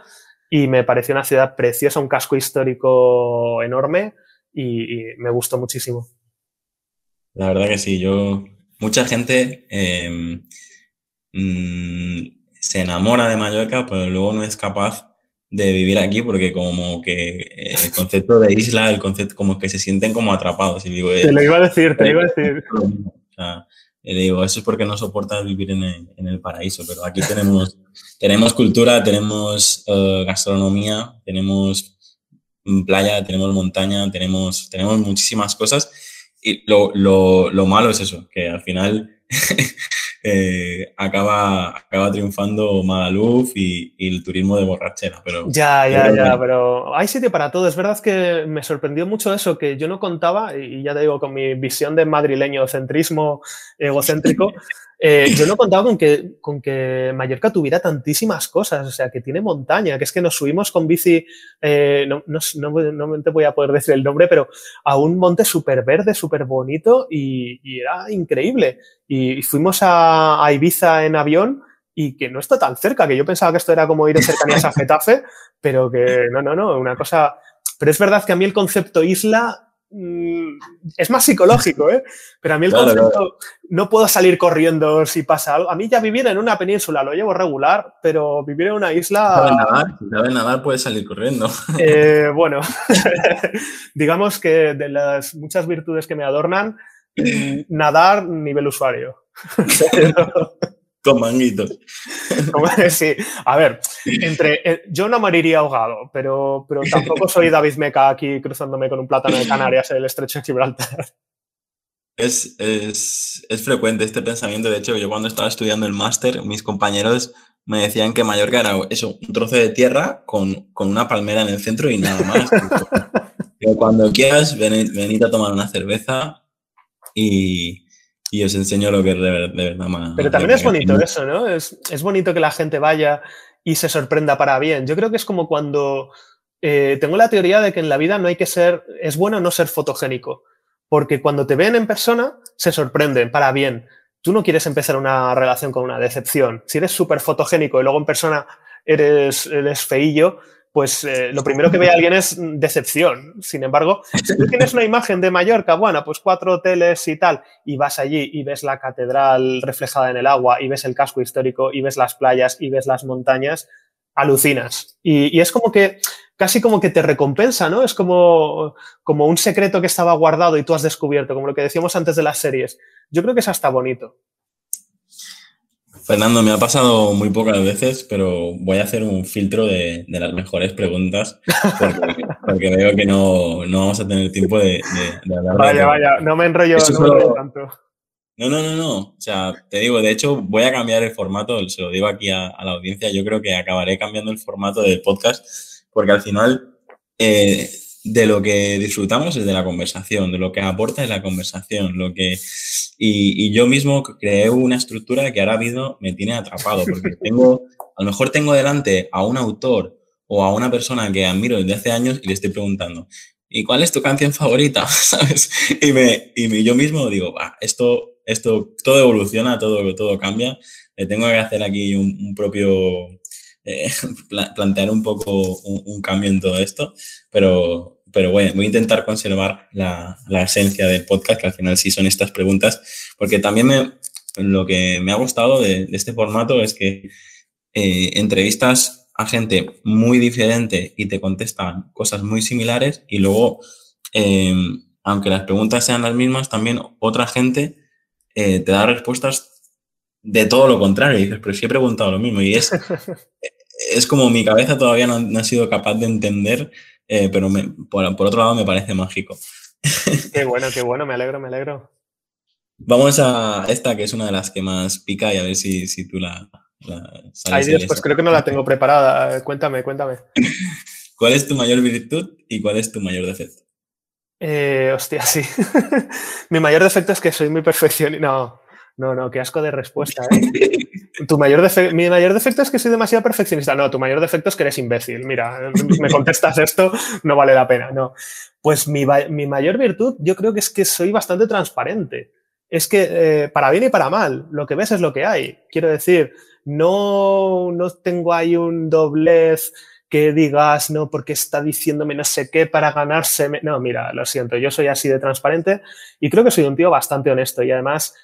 y me pareció una ciudad preciosa, un casco histórico enorme y, me gustó muchísimo. La verdad que sí, yo, mucha gente em, mm, se enamora de Mallorca, pero luego no es capaz de vivir aquí porque como que el concepto de isla, el concepto como que se sienten como atrapados. Y digo, te lo iba a decir, te lo iba a decir. Y le digo, eso es porque no soportas vivir en el, en el paraíso, pero aquí tenemos, tenemos cultura, tenemos uh, gastronomía, tenemos playa, tenemos montaña, tenemos, tenemos muchísimas cosas. Y lo, lo, lo malo es eso, que al final eh, acaba, acaba triunfando Magaluf y, y, el turismo de borrachera. Pero, ya, ya, ya, pero hay sitio para todo. Es verdad que me sorprendió mucho eso, que yo no contaba, y ya te digo, con mi visión de madrileño centrismo egocéntrico, eh, yo no contaba con que, con que Mallorca tuviera tantísimas cosas, o sea, que tiene montaña, que es que nos subimos con bici, eh, no, no, no, te voy a poder decir el nombre, pero a un monte súper verde, súper bonito y, y, era increíble. Y, fuimos a, a, Ibiza en avión y que no está tan cerca, que yo pensaba que esto era como ir en cercanías a Getafe, pero que no, no, no, una cosa... Pero es verdad que a mí el concepto isla Mm, es más psicológico, ¿eh? Pero a mí el concepto, no puedo salir corriendo si pasa algo. A mí ya vivir en una península lo llevo regular, pero vivir en una isla... ¿Sabes nadar? ¿Sabes nadar? Puedes salir corriendo. Eh, bueno, digamos que de las muchas virtudes que me adornan, mm, nadar nivel usuario. Con manguitos. sí, a ver, entre, eh, yo no moriría ahogado, pero, pero tampoco soy David Meca aquí cruzándome con un plátano de Canarias en el estrecho de Gibraltar. Es, es, es, frecuente este pensamiento. De hecho, yo cuando estaba estudiando el máster, mis compañeros me decían que Mallorca era eso, un trozo de tierra con, con una palmera en el centro y nada más. pero cuando quieras, venid a tomar una cerveza y, y os enseño lo que es de, verdad más. Pero también es bonito eso, ¿no? Es, es, bonito que la gente vaya y se sorprenda para bien. Yo creo que es como cuando eh, tengo la teoría de que en la vida no hay que ser, es bueno no ser fotogénico, porque cuando te ven en persona se sorprenden para bien. Tú no quieres empezar una relación con una decepción. Si eres súper fotogénico y luego en persona eres, eres feillo, pues eh, lo primero que ve alguien es decepción. Sin embargo, si tú tienes una imagen de Mallorca, bueno, pues cuatro hoteles y tal, y vas allí y ves la catedral reflejada en el agua, y ves el casco histórico, y ves las playas, y ves las montañas, alucinas. Y, es como que, casi como que te recompensa, ¿no? Es como, como un secreto que estaba guardado y tú has descubierto, como lo que decíamos antes de las series. Yo creo que es hasta bonito. Fernando, me ha pasado muy pocas veces, pero voy a hacer un filtro de, las mejores preguntas porque, veo que no, vamos a tener tiempo de, hablar. Vaya, vaya, no me enrollo, tanto. No, no, no, no. O sea, te digo, de hecho, voy a cambiar el formato, se lo digo aquí a, la audiencia, yo creo que acabaré cambiando el formato del podcast porque al final eh, de lo que disfrutamos es de la conversación, de lo que aporta es la conversación, lo que... Y, yo mismo creé una estructura que ahora mismo me tiene atrapado, porque tengo, a lo mejor tengo delante a un autor o a una persona que admiro desde hace años y le estoy preguntando, ¿y cuál es tu canción favorita? ¿Sabes? Y, me, y yo mismo digo, va, esto, esto, todo evoluciona, todo, todo cambia, le tengo que hacer aquí un, propio... Eh, plantear un poco un cambio en todo esto, pero, pero bueno, voy a intentar conservar la, esencia del podcast, que al final sí son estas preguntas, porque también me, lo que me ha gustado de, este formato es que eh, entrevistas a gente muy diferente y te contestan cosas muy similares y luego, eh, aunque las preguntas sean las mismas, también otra gente eh, te da respuestas de todo lo contrario. Y dices, pero sí he preguntado lo mismo. Y es, es como mi cabeza todavía no ha sido capaz de entender eh, pero por, otro lado me parece mágico. Qué bueno, qué bueno, me alegro, me alegro. Vamos a esta que es una de las que más pica y a ver si, si tú la... Ay Dios, pues creo que no la tengo preparada. Cuéntame, cuéntame. ¿Cuál es tu mayor virtud y cuál es tu mayor defecto? Eh, hostia, sí. Mi mayor defecto es que soy muy perfeccionista. No, no, no, qué asco de respuesta. ¿eh? tu mayor mi mayor defecto es que soy demasiado perfeccionista. No, tu mayor defecto es que eres imbécil. Mira, me contestas esto, no vale la pena. No. Pues mi, mayor virtud yo creo que es que soy bastante transparente. Es que eh, para bien y para mal, lo que ves es lo que hay. Quiero decir, no, no tengo ahí un doblez que digas, no, porque está diciéndome no sé qué para ganarse. No, mira, lo siento, yo soy así de transparente y creo que soy un tío bastante honesto y además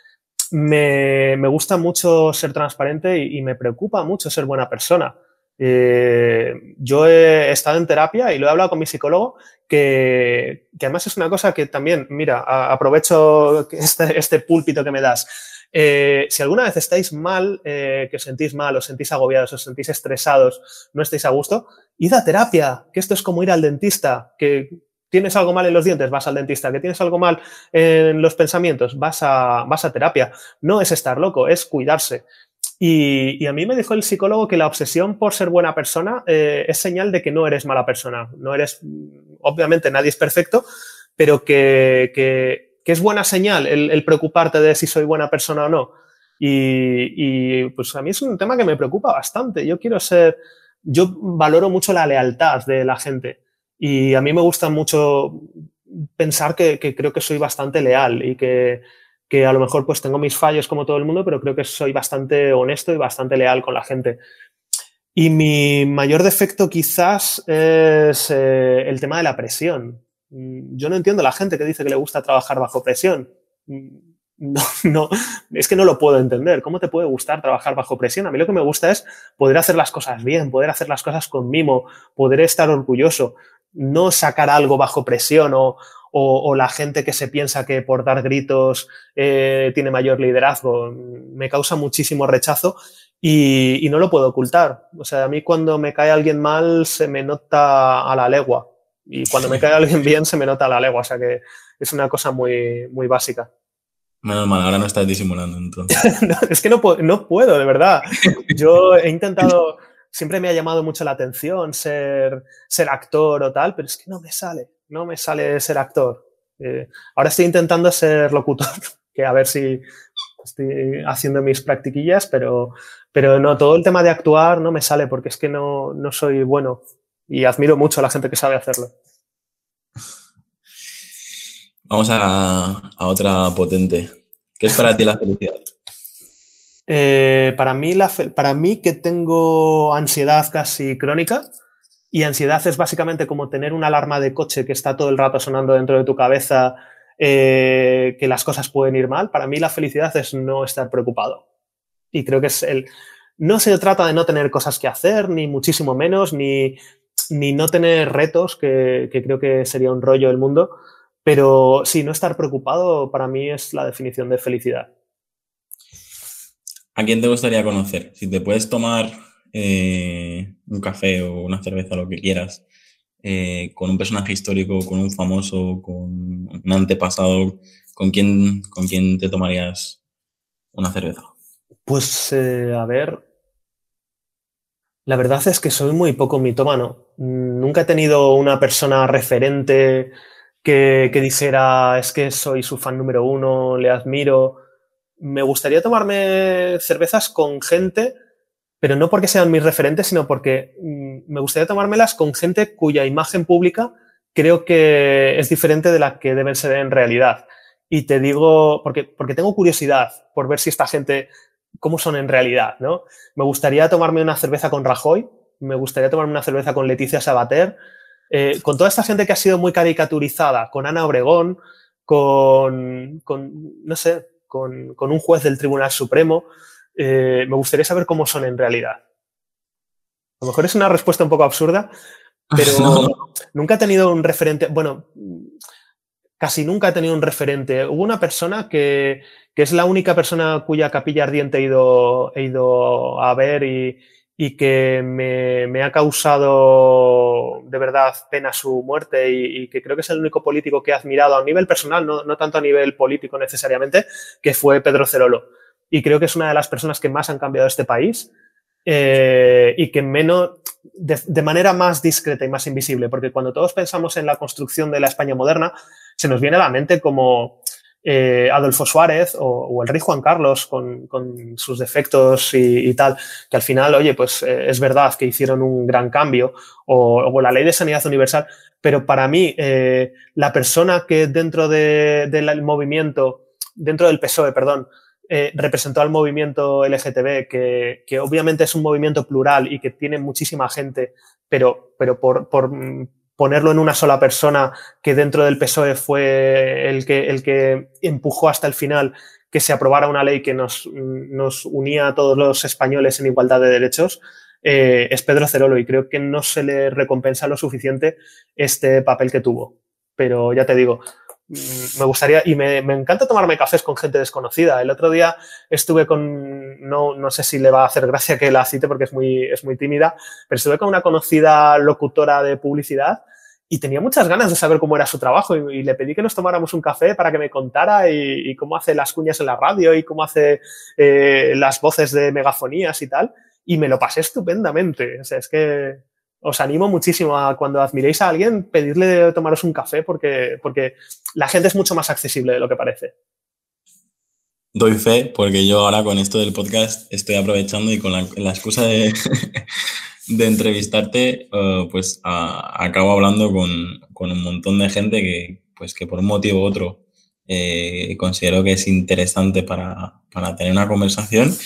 me, me gusta mucho ser transparente y, me preocupa mucho ser buena persona. Eh, yo he estado en terapia y lo he hablado con mi psicólogo, que, que además es una cosa que también, mira, aprovecho este, este, púlpito que me das. Eh, si alguna vez estáis mal, eh, que os sentís mal, os sentís agobiados, os sentís estresados, no estáis a gusto, id a terapia, que esto es como ir al dentista, que tienes algo mal en los dientes, vas al dentista, que tienes algo mal en los pensamientos, vas a, vas a terapia. No es estar loco, es cuidarse. Y, a mí me dijo el psicólogo que la obsesión por ser buena persona eh, es señal de que no eres mala persona. No eres, obviamente nadie es perfecto, pero que, es buena señal el, preocuparte de si soy buena persona o no. Y, y, pues a mí es un tema que me preocupa bastante. Yo quiero ser, yo valoro mucho la lealtad de la gente. Y a mí me gusta mucho pensar que, creo que soy bastante leal y que, a lo mejor pues tengo mis fallos como todo el mundo, pero creo que soy bastante honesto y bastante leal con la gente. Y mi mayor defecto quizás es eh, el tema de la presión. Mm, yo no entiendo a la gente que dice que le gusta trabajar bajo presión. Mm, no, no, es que no lo puedo entender. ¿Cómo te puede gustar trabajar bajo presión? A mí lo que me gusta es poder hacer las cosas bien, poder hacer las cosas con mimo, poder estar orgulloso no sacar algo bajo presión o, la gente que se piensa que por dar gritos eh, tiene mayor liderazgo. Me causa muchísimo rechazo y, no lo puedo ocultar. O sea, a mí cuando me cae alguien mal se me nota a la legua y cuando me cae alguien bien se me nota a la legua. O sea que es una cosa muy, muy básica. Menos mal, ahora no estás disimulando entonces. es que no, no puedo, de verdad. Yo he intentado siempre me ha llamado mucho la atención ser, ser actor o tal, pero es que no me sale, no me sale ser actor. Eh, ahora estoy intentando ser locutor, que a ver si estoy haciendo mis practiquillas, pero, pero no, todo el tema de actuar no me sale porque es que no, no soy bueno y admiro mucho a la gente que sabe hacerlo. Vamos a, a otra potente. ¿Qué es para ti la felicidad? Eh, para, mí para mí que tengo ansiedad casi crónica, y ansiedad es básicamente como tener una alarma de coche que está todo el rato sonando dentro de tu cabeza, eh, que las cosas pueden ir mal. Para mí la felicidad es no estar preocupado. Y creo que es el... No se trata de no tener cosas que hacer, ni muchísimo menos, ni, ni no tener retos, que, que creo que sería un rollo el mundo, pero sí, no estar preocupado para mí es la definición de felicidad. ¿A quién te gustaría conocer? Si te puedes tomar eh, un café o una cerveza, lo que quieras, eh, con un personaje histórico, con un famoso, con un antepasado, ¿con quién, con quién te tomarías una cerveza? Pues, eh, a ver, la verdad es que soy muy poco mitómano. Nunca he tenido una persona referente que, que dijera, es que soy su fan número uno, le admiro. Me gustaría tomarme cervezas con gente, pero no porque sean mis referentes, sino porque mm, me gustaría tomármelas con gente cuya imagen pública creo que es diferente de la que deben ser en realidad. Y te digo, porque, porque tengo curiosidad por ver si esta gente, cómo son en realidad, ¿no? Me gustaría tomarme una cerveza con Rajoy, me gustaría tomarme una cerveza con Leticia Sabater, eh, con toda esta gente que ha sido muy caricaturizada, con Ana Obregón, con, con no sé, con, con, un juez del Tribunal Supremo, eh, me gustaría saber cómo son en realidad. A lo mejor es una respuesta un poco absurda, pero nunca he tenido un referente, bueno, casi nunca he tenido un referente. Hubo una persona que, que es la única persona cuya capilla ardiente he ido, he ido a ver y, y que me, me, ha causado de verdad pena su muerte y, que creo que es el único político que he admirado a nivel personal, no, no tanto a nivel político necesariamente, que fue Pedro Cerolo. Y creo que es una de las personas que más han cambiado este país eh, y que menos, de, de, manera más discreta y más invisible, porque cuando todos pensamos en la construcción de la España moderna, se nos viene a la mente como eh, Adolfo Suárez o, el rey Juan Carlos con, sus defectos y, tal, que al final, oye, pues eh, es verdad que hicieron un gran cambio, o, la ley de sanidad universal, pero para mí, eh, la persona que dentro de, del movimiento, dentro del PSOE, perdón, representó al movimiento LGTB, que, que, obviamente es un movimiento plural y que tiene muchísima gente, pero, pero por, por ponerlo en una sola persona que dentro del PSOE fue el que, el que empujó hasta el final que se aprobara una ley que nos, nos unía a todos los españoles en igualdad de derechos, eh, es Pedro Cerolo y creo que no se le recompensa lo suficiente este papel que tuvo. Pero ya te digo, me gustaría, y me, me, encanta tomarme cafés con gente desconocida. El otro día estuve con, no, no sé si le va a hacer gracia que la cite porque es muy, es muy tímida, pero estuve con una conocida locutora de publicidad y tenía muchas ganas de saber cómo era su trabajo y, y, le pedí que nos tomáramos un café para que me contara y, y cómo hace las cuñas en la radio y cómo hace eh, las voces de megafonías y tal. Y me lo pasé estupendamente. O sea, es que os animo muchísimo a cuando admiréis a alguien pedirle de tomaros un café porque, porque la gente es mucho más accesible de lo que parece. Doy fe porque yo ahora con esto del podcast estoy aprovechando y con la, excusa de, de entrevistarte, uh, pues acabo hablando con, con, un montón de gente que, pues, que por un motivo u otro eh, considero que es interesante para, para tener una conversación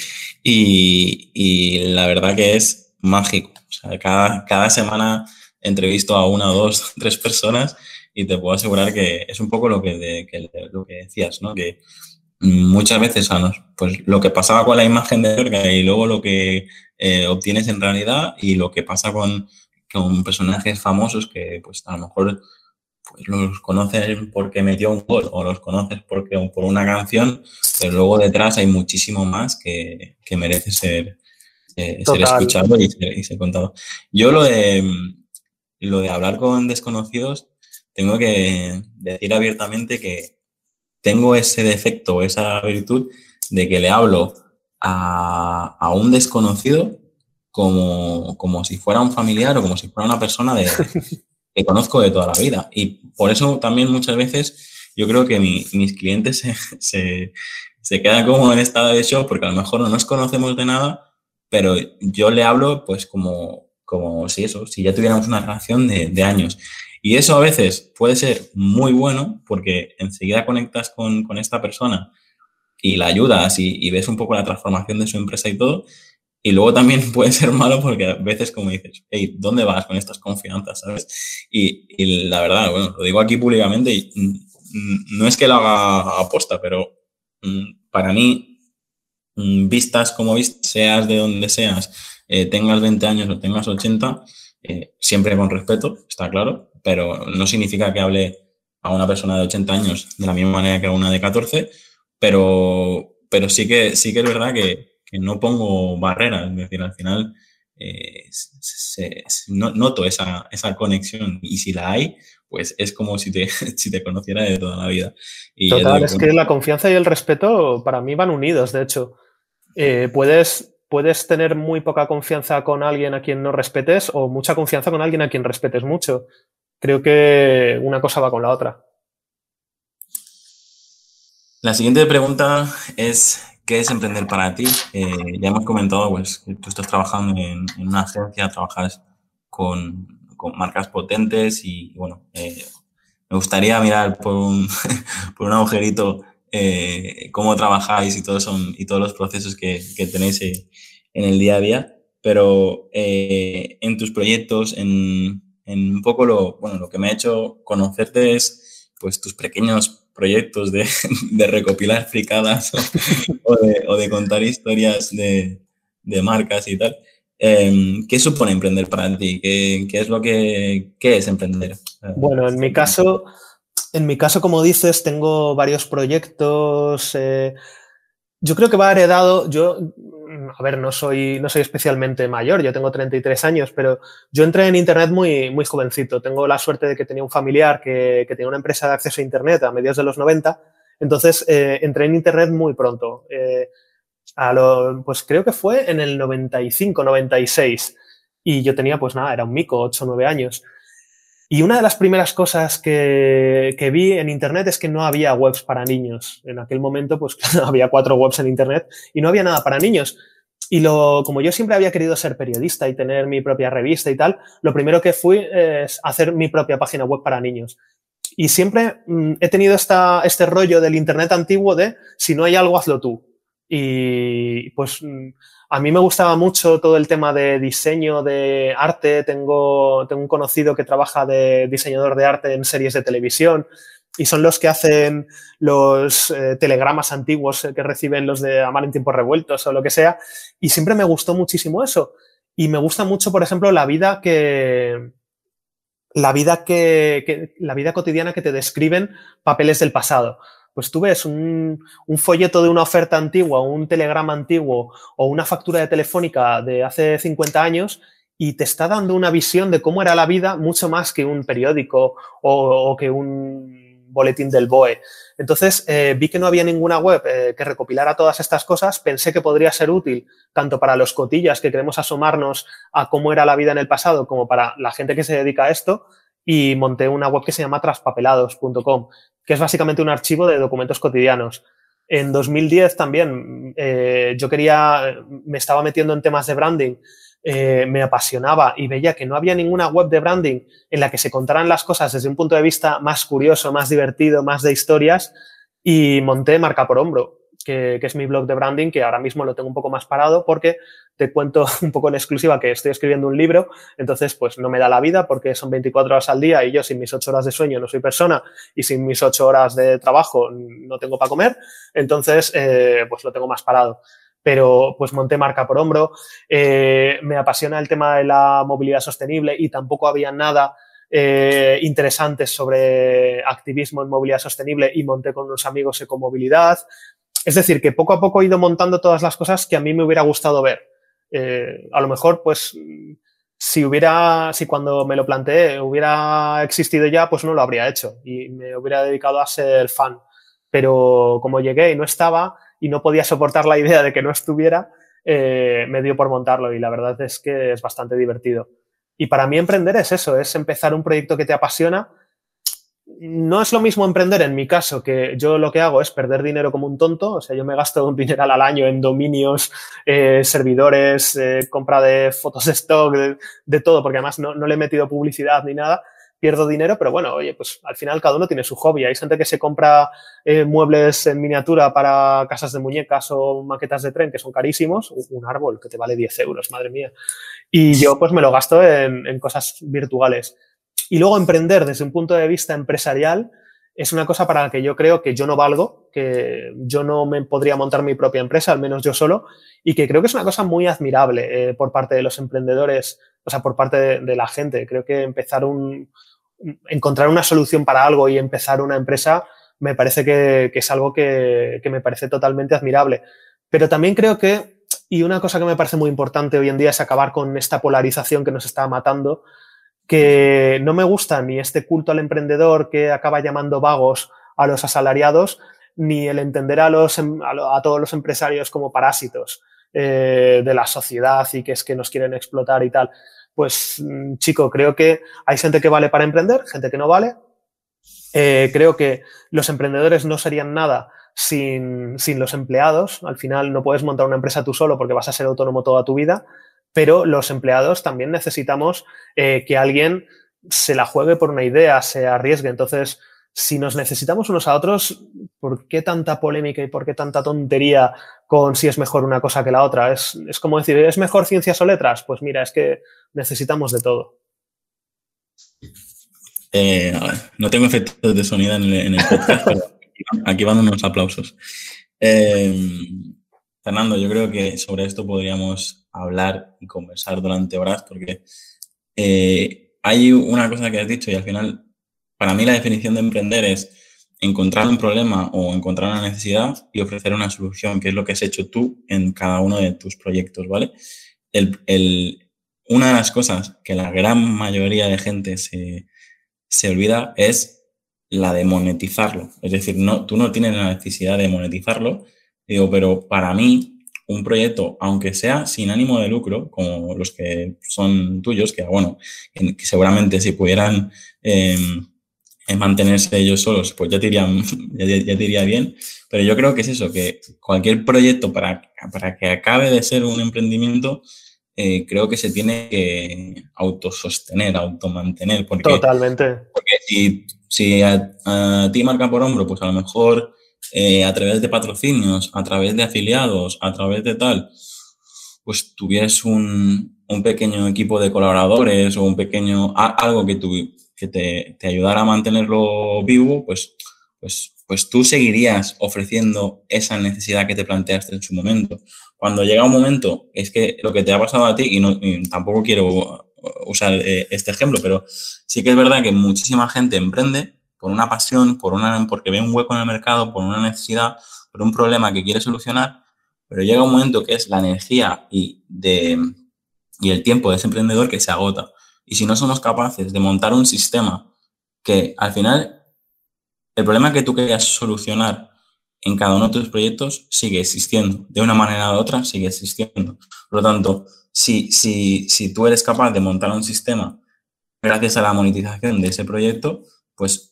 y, y, la verdad que es mágico. Cada, cada semana entrevisto a una, dos, tres personas y te puedo asegurar que es un poco lo que, que, lo que decías, ¿no? Que muchas veces, pues lo que pasaba con la imagen de Orga y luego lo que eh, obtienes en realidad y lo que pasa con, con, personajes famosos que pues a lo mejor pues, los conoces porque metió un gol o los conoces porque por una canción, pero luego detrás hay muchísimo más que, que merece ser, eh, ser escuchado y ser, y ser, contado. Yo lo de, lo de hablar con desconocidos, tengo que decir abiertamente que tengo ese defecto, esa virtud de que le hablo a, a un desconocido como, como, si fuera un familiar o como si fuera una persona de, que conozco de toda la vida. Y por eso también muchas veces yo creo que mi, mis clientes se, se, se, quedan como en estado de shock porque a lo mejor no nos conocemos de nada, pero yo le hablo pues como, como si eso, si ya tuviéramos una relación de, años. Y eso a veces puede ser muy bueno porque enseguida conectas con, con esta persona y la ayudas y, y, ves un poco la transformación de su empresa y todo. Y luego también puede ser malo porque a veces como dices, hey, ¿dónde vas con estas confianzas? ¿sabes? Y, y la verdad, bueno, lo digo aquí públicamente y no es que lo haga aposta, pero para mí, vistas como vistas, seas de donde seas, eh, tengas 20 años o tengas 80, eh, siempre con respeto, está claro, pero no significa que hable a una persona de 80 años de la misma manera que a una de 14, pero, pero sí, que, sí que es verdad que, no pongo barreras, es decir, al final eh, noto esa, esa, conexión y si la hay, pues es como si te, si te conociera de toda la vida. Y Total, es que la confianza y el respeto para mí van unidos, de hecho. Eh, puedes, puedes tener muy poca confianza con alguien a quien no respetes o mucha confianza con alguien a quien respetes mucho. Creo que una cosa va con la otra. La siguiente pregunta es, ¿qué es emprender para ti? Eh, ya hemos comentado, pues, que tú estás trabajando en, una agencia, trabajas con, con marcas potentes y, bueno, eh, me gustaría mirar por un, por un agujerito eh, cómo trabajáis y todos, son, y todos los procesos que, que tenéis en el día a día, pero en tus proyectos, en, en, un poco lo, bueno, lo que me ha hecho conocerte es pues tus pequeños proyectos de, de recopilar fricadas o, de, o, de, contar historias de, de marcas y tal. Em, ¿Qué supone emprender para ti? ¿Qué, qué es lo que qué es emprender? Bueno, en mi caso, en mi caso, como dices, tengo varios proyectos. Eh, yo creo que va heredado. Yo a ver, no soy, no soy especialmente mayor, yo tengo 33 años, pero yo entré en Internet muy, muy jovencito. Tengo la suerte de que tenía un familiar que, que tenía una empresa de acceso a Internet a mediados de los 90, entonces eh, entré en Internet muy pronto. Eh, a lo, pues creo que fue en el 95, 96, y yo tenía, pues nada, era un mico, 8 o 9 años. Y una de las primeras cosas que, que, vi en Internet es que no había webs para niños. En aquel momento, pues había cuatro webs en Internet y no había nada para niños. Y lo, como yo siempre había querido ser periodista y tener mi propia revista y tal, lo primero que fui es hacer mi propia página web para niños. Y siempre mm, he tenido esta, este rollo del Internet antiguo de si no hay algo, hazlo tú. Y pues mm, a mí me gustaba mucho todo el tema de diseño, de arte. Tengo, tengo un conocido que trabaja de diseñador de arte en series de televisión y son los que hacen los eh, telegramas antiguos que reciben los de Amar en tiempos revueltos o lo que sea. Y siempre me gustó muchísimo eso. Y me gusta mucho, por ejemplo, la vida que, la vida que, la vida cotidiana que te describen papeles del pasado pues tú ves un, folleto de una oferta antigua, un telegrama antiguo o una factura de telefónica de hace 50 años y te está dando una visión de cómo era la vida mucho más que un periódico o, o que un boletín del BOE. Entonces, eh, vi que no había ninguna web eh, que recopilara todas estas cosas, pensé que podría ser útil tanto para los cotillas que queremos asomarnos a cómo era la vida en el pasado como para la gente que se dedica a esto y monté una web que se llama traspapelados.com, que es básicamente un archivo de documentos cotidianos. En 2010 también eh, yo quería, me estaba metiendo en temas de branding, eh, me apasionaba y veía que no había ninguna web de branding en la que se contaran las cosas desde un punto de vista más curioso, más divertido, más de historias y monté Marca por Hombro que, es mi blog de branding, que ahora mismo lo tengo un poco más parado porque te cuento un poco en exclusiva que estoy escribiendo un libro, entonces pues no me da la vida porque son 24 horas al día y yo sin mis 8 horas de sueño no soy persona y sin mis 8 horas de trabajo no tengo para comer, entonces eh, pues lo tengo más parado pero pues monté marca por hombro. Eh, me apasiona el tema de la movilidad sostenible y tampoco había nada eh, interesante sobre activismo en movilidad sostenible y monté con unos amigos ecomovilidad. Es decir, que poco a poco he ido montando todas las cosas que a mí me hubiera gustado ver. Eh, a lo mejor, pues, si hubiera, si cuando me lo planteé hubiera existido ya, pues no lo habría hecho y me hubiera dedicado a ser fan. Pero como llegué y no estaba y no podía soportar la idea de que no estuviera, eh, me dio por montarlo y la verdad es que es bastante divertido. Y para mí emprender es eso, es empezar un proyecto que te apasiona no es lo mismo emprender en mi caso, que yo lo que hago es perder dinero como un tonto, o sea, yo me gasto un dinero al año en dominios, eh, servidores, eh, compra de fotos de stock, de, todo, porque además no, no, le he metido publicidad ni nada, pierdo dinero, pero bueno, oye, pues al final cada uno tiene su hobby. Hay gente que se compra eh, muebles en miniatura para casas de muñecas o maquetas de tren que son carísimos, un árbol que te vale 10 euros, madre mía. Y yo pues me lo gasto en, en cosas virtuales. Y luego emprender desde un punto de vista empresarial es una cosa para la que yo creo que yo no valgo, que yo no me podría montar mi propia empresa, al menos yo solo, y que creo que es una cosa muy admirable eh, por parte de los emprendedores, o sea, por parte de, la gente. Creo que empezar un, encontrar una solución para algo y empezar una empresa me parece que, que es algo que, que, me parece totalmente admirable. Pero también creo que Y una cosa que me parece muy importante hoy en día es acabar con esta polarización que nos está matando, que no me gusta ni este culto al emprendedor que acaba llamando vagos a los asalariados, ni el entender a, los, em, a, todos los empresarios como parásitos eh, de la sociedad y que es que nos quieren explotar y tal. Pues, mm, chico, creo que hay gente que vale para emprender, gente que no vale. Eh, creo que los emprendedores no serían nada sin, los empleados. Al final no puedes montar una empresa tú solo porque vas a ser autónomo toda tu vida, pero los empleados también necesitamos eh, que alguien se la juegue por una idea, se arriesgue. Entonces, si nos necesitamos unos a otros, ¿por qué tanta polémica y por qué tanta tontería con si es mejor una cosa que la otra? Es, como decir, ¿es mejor ciencias o letras? Pues mira, es que necesitamos de todo. Eh, no tengo efectos de sonido en el, podcast, pero Aquí van unos aplausos. Eh, Fernando, yo creo que sobre esto podríamos hablar y conversar durante horas porque eh, hay una cosa que has dicho y al final, para mí la definición de emprender es encontrar un problema o encontrar una necesidad y ofrecer una solución, que es lo que has hecho tú en cada uno de tus proyectos, ¿vale? una de las cosas que la gran mayoría de gente se, se olvida es la de monetizarlo. Es decir, no, tú no tienes la necesidad de monetizarlo, digo, pero para mí, un proyecto, aunque sea sin ánimo de lucro, como los que son tuyos, que bueno, que seguramente si pudieran em, mantenerse ellos solos, pues ya te, irían, ya, iría bien. Pero yo creo que es eso, que cualquier proyecto para, para que acabe de ser un emprendimiento, eh, creo que se tiene que autosostener, automantener. Porque, Totalmente. Porque si si a, ti marca por hombro, pues a lo mejor eh, a través de patrocinios, a través de afiliados, a través de tal, pues tuvieras un, un pequeño equipo de colaboradores o un pequeño, algo que, que te, te, ayudara a mantenerlo vivo, pues, pues, pues tú seguirías ofreciendo esa necesidad que te planteaste en su momento. Cuando llega un momento, es que lo que te ha pasado a ti, y, no, y tampoco quiero usar eh, este ejemplo, pero sí que es verdad que muchísima gente emprende por una pasión, por una, porque ve un hueco en el mercado, por una necesidad, por un problema que quiere solucionar, pero llega un momento que es la energía y, de, y el tiempo de ese emprendedor que se agota. Y si no somos capaces de montar un sistema que al final el problema que tú querías solucionar en cada uno de tus proyectos sigue existiendo. De una manera u otra sigue existiendo. Por lo tanto, si, si, si tú eres capaz de montar un sistema gracias a la monetización de ese proyecto, pues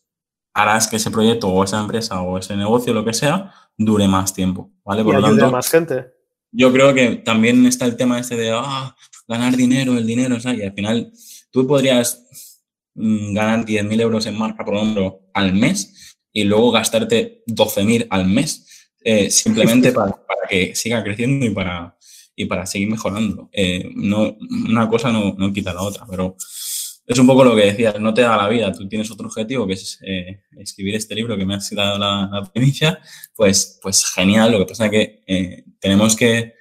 harás que ese proyecto o esa empresa o ese negocio, lo que sea, dure más tiempo, ¿vale? Por lo tanto, más gente. Yo creo que también está el tema este de ah, ganar dinero, el dinero, ¿sabes? Y al final tú podrías mm, ganar 10.000 euros en marca por hombro al mes y luego gastarte 12.000 al mes eh, simplemente para, para, que siga creciendo y para, y para seguir mejorando. Eh, no, una cosa no, no, quita la otra, pero es un poco lo que decías, no te da la vida, tú tienes otro objetivo que es eh, escribir este libro que me has dado la, la primicia, pues, pues genial, lo que pasa es que eh, tenemos que,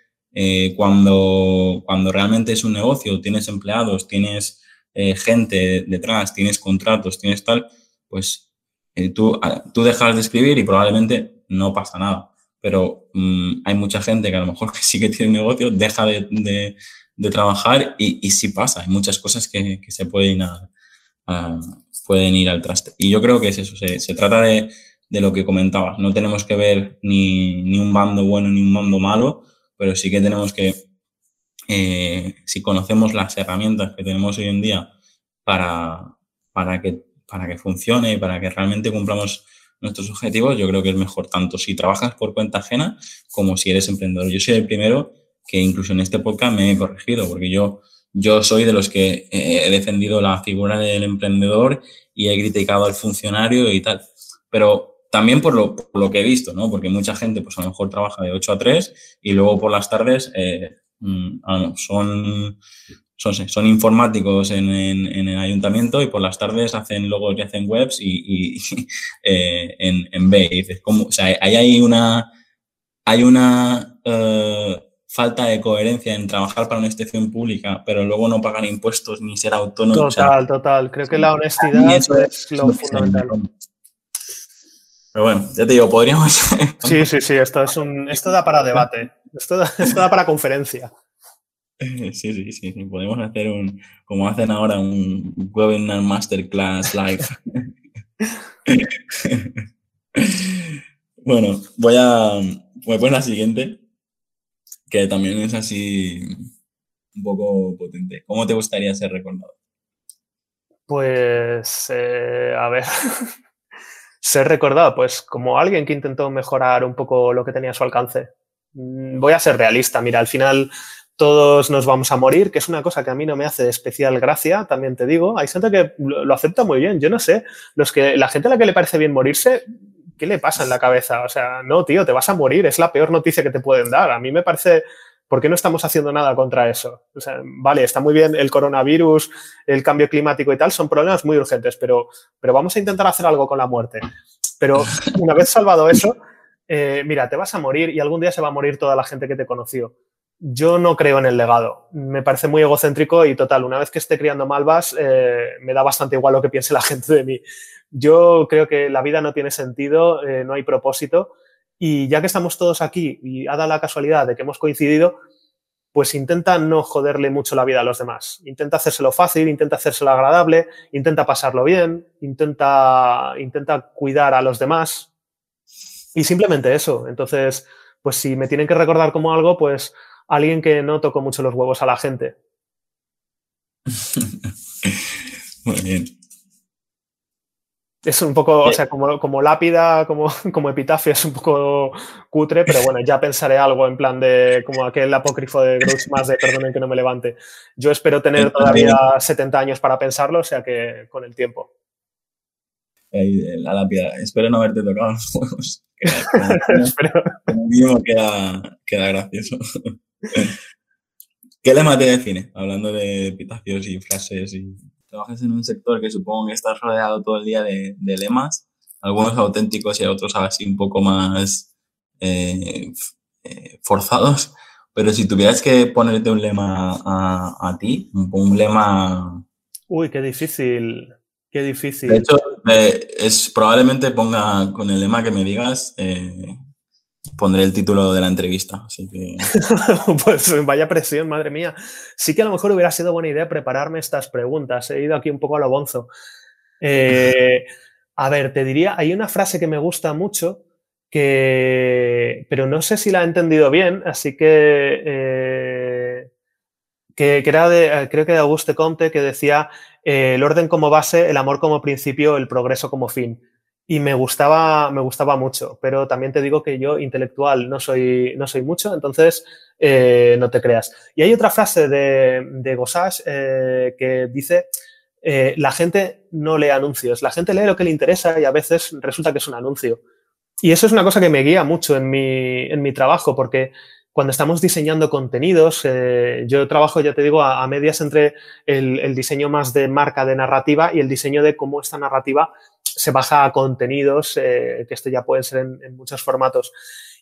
cuando, cuando realmente es un negocio, tienes empleados, tienes gente detrás, tienes contratos, tienes tal, pues tú, tú dejas de escribir y probablemente no pasa nada. Pero mm, hay mucha gente que a lo mejor sí que tiene negocio, deja de, trabajar y, y, sí pasa, hay muchas cosas que, se pueden, pueden ir al traste. Y yo creo que es eso, se, trata de, lo que comentabas, no tenemos que ver ni, un bando bueno ni un bando malo, pero sí que tenemos que, eh, si conocemos las herramientas que tenemos hoy en día para, para, que, para que funcione y para que realmente cumplamos nuestros objetivos, yo creo que es mejor tanto si trabajas por cuenta ajena como si eres emprendedor. Yo soy el primero que incluso en este podcast me he corregido, porque yo, yo soy de los que he defendido la figura del emprendedor y he criticado al funcionario y tal. Pero también por lo, por lo que he visto, ¿no? Porque mucha gente, pues a lo mejor trabaja de 8 a 3 y luego por las tardes eh, mm, son son, son informáticos en, en, el ayuntamiento y por las tardes hacen logos y hacen webs y, eh, en, en B. Y. O sea, ahí hay una, hay una uh, falta de coherencia en trabajar para una institución pública, pero luego no pagar impuestos ni ser autónomo. Total, o sea, total. Creo que la honestidad es, lo fundamental. Pero bueno, ya te digo, podríamos... sí, sí, sí, esto, es un, esto da para debate, esto da, esto da para conferencia. Sí, sí, sí, podemos hacer un, como hacen ahora, un webinar masterclass live. bueno, voy a, voy a poner la siguiente, que también es así un poco potente. ¿Cómo te gustaría ser recordado? Pues, eh, a ver, ser recordado, pues como alguien que intentó mejorar un poco lo que tenía a su alcance. Mm, voy a ser realista, mira, al final todos nos vamos a morir, que es una cosa que a mí no me hace especial gracia, también te digo. Hay gente que lo acepta muy bien, yo no sé. Los que, la gente a la que le parece bien morirse, ¿qué le pasa en la cabeza? O sea, no, tío, te vas a morir, es la peor noticia que te pueden dar. A mí me parece, ¿por qué no estamos haciendo nada contra eso? O sea, vale, está muy bien el coronavirus, el cambio climático y tal, son problemas muy urgentes, pero, pero vamos a intentar hacer algo con la muerte. Pero una vez salvado eso, eh, mira, te vas a morir y algún día se va a morir toda la gente que te conoció yo no creo en el legado. Me parece muy egocéntrico y total, una vez que esté criando malvas, eh, me da bastante igual lo que piense la gente de mí. Yo creo que la vida no tiene sentido, eh, no hay propósito y ya que estamos todos aquí y ha dado la casualidad de que hemos coincidido, pues intenta no joderle mucho la vida a los demás. Intenta hacérselo fácil, intenta hacérselo agradable, intenta pasarlo bien, intenta, intenta cuidar a los demás y simplemente eso. Entonces, pues si me tienen que recordar como algo, pues alguien que no tocó mucho los huevos a la gente. Muy bien. Es un poco, o sea, como, lápida, como, como, epitafio, es un poco cutre, pero bueno, ya pensaré algo en plan de como aquel apócrifo de Grouch más de perdonen que no me levante. Yo espero tener todavía 70 años para pensarlo, o sea que con el tiempo. la lápida, espero no haberte tocado los huevos. Como mínimo queda, queda gracioso. ¿Qué lema te define? Hablando de epitafios y frases y trabajas en un sector que supongo que estás rodeado todo el día de, lemas, algunos auténticos y otros así un poco más eh, eh, forzados, pero si tuvieras que ponerte un lema a, ti, un, lema... Uy, qué difícil, qué difícil. De hecho, eh, es, probablemente ponga con el lema que me digas, pondré el título de la entrevista. Así que... pues vaya presión, madre mía. Sí que a lo mejor hubiera sido buena idea prepararme estas preguntas. He ido aquí un poco a lo bonzo. Eh, a ver, te diría, hay una frase que me gusta mucho, que, pero no sé si la he entendido bien, así que, eh, que, era de, creo que de Auguste Comte, que decía eh, el orden como base, el amor como principio, el progreso como fin y me gustaba, me gustaba mucho, pero también te digo que yo intelectual no soy, no soy mucho, entonces eh, no te creas. Y hay otra frase de, de Gossage eh, que dice, eh, la gente no lee anuncios, la gente lee lo que le interesa y a veces resulta que es un anuncio. Y eso es una cosa que me guía mucho en mi, en mi trabajo, porque cuando estamos diseñando contenidos, yo trabajo, ya te digo, a, medias entre el, el, diseño más de marca de narrativa y el diseño de cómo esta narrativa se baja a contenidos, eh, que esto ya puede ser en, muchos formatos.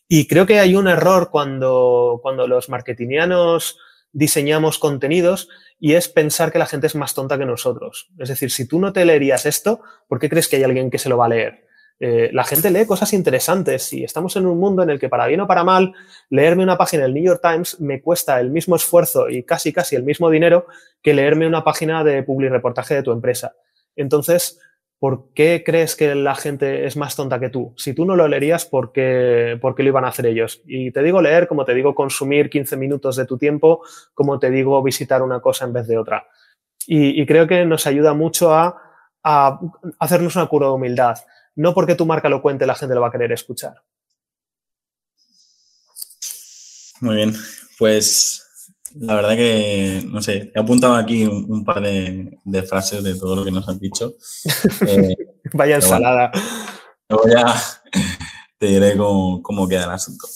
Y creo que hay un error cuando, cuando los marketingianos diseñamos contenidos y es pensar que la gente es más tonta que nosotros. Es decir, si tú no te leerías esto, ¿por qué crees que hay alguien que se lo va a leer? Eh, la gente lee cosas interesantes y estamos en un mundo en el que para bien o para mal, leerme una página del New York Times me cuesta el mismo esfuerzo y casi casi el mismo dinero que leerme una página de public reportaje de tu empresa. Entonces, ¿por qué crees que la gente es más tonta que tú? Si tú no lo leerías, ¿por qué, ¿por qué, lo iban a hacer ellos? Y te digo leer, como te digo consumir 15 minutos de tu tiempo, como te digo visitar una cosa en vez de otra. Y, creo que nos ayuda mucho a, a, hacernos una cura de humildad. No porque tu marca lo cuente, la gente lo va a querer escuchar. Muy bien, pues la verdad que, no sé, he apuntado aquí un, par de, frases de todo lo que nos han dicho. Eh, Vaya ensalada. ya te diré cómo, queda el asunto.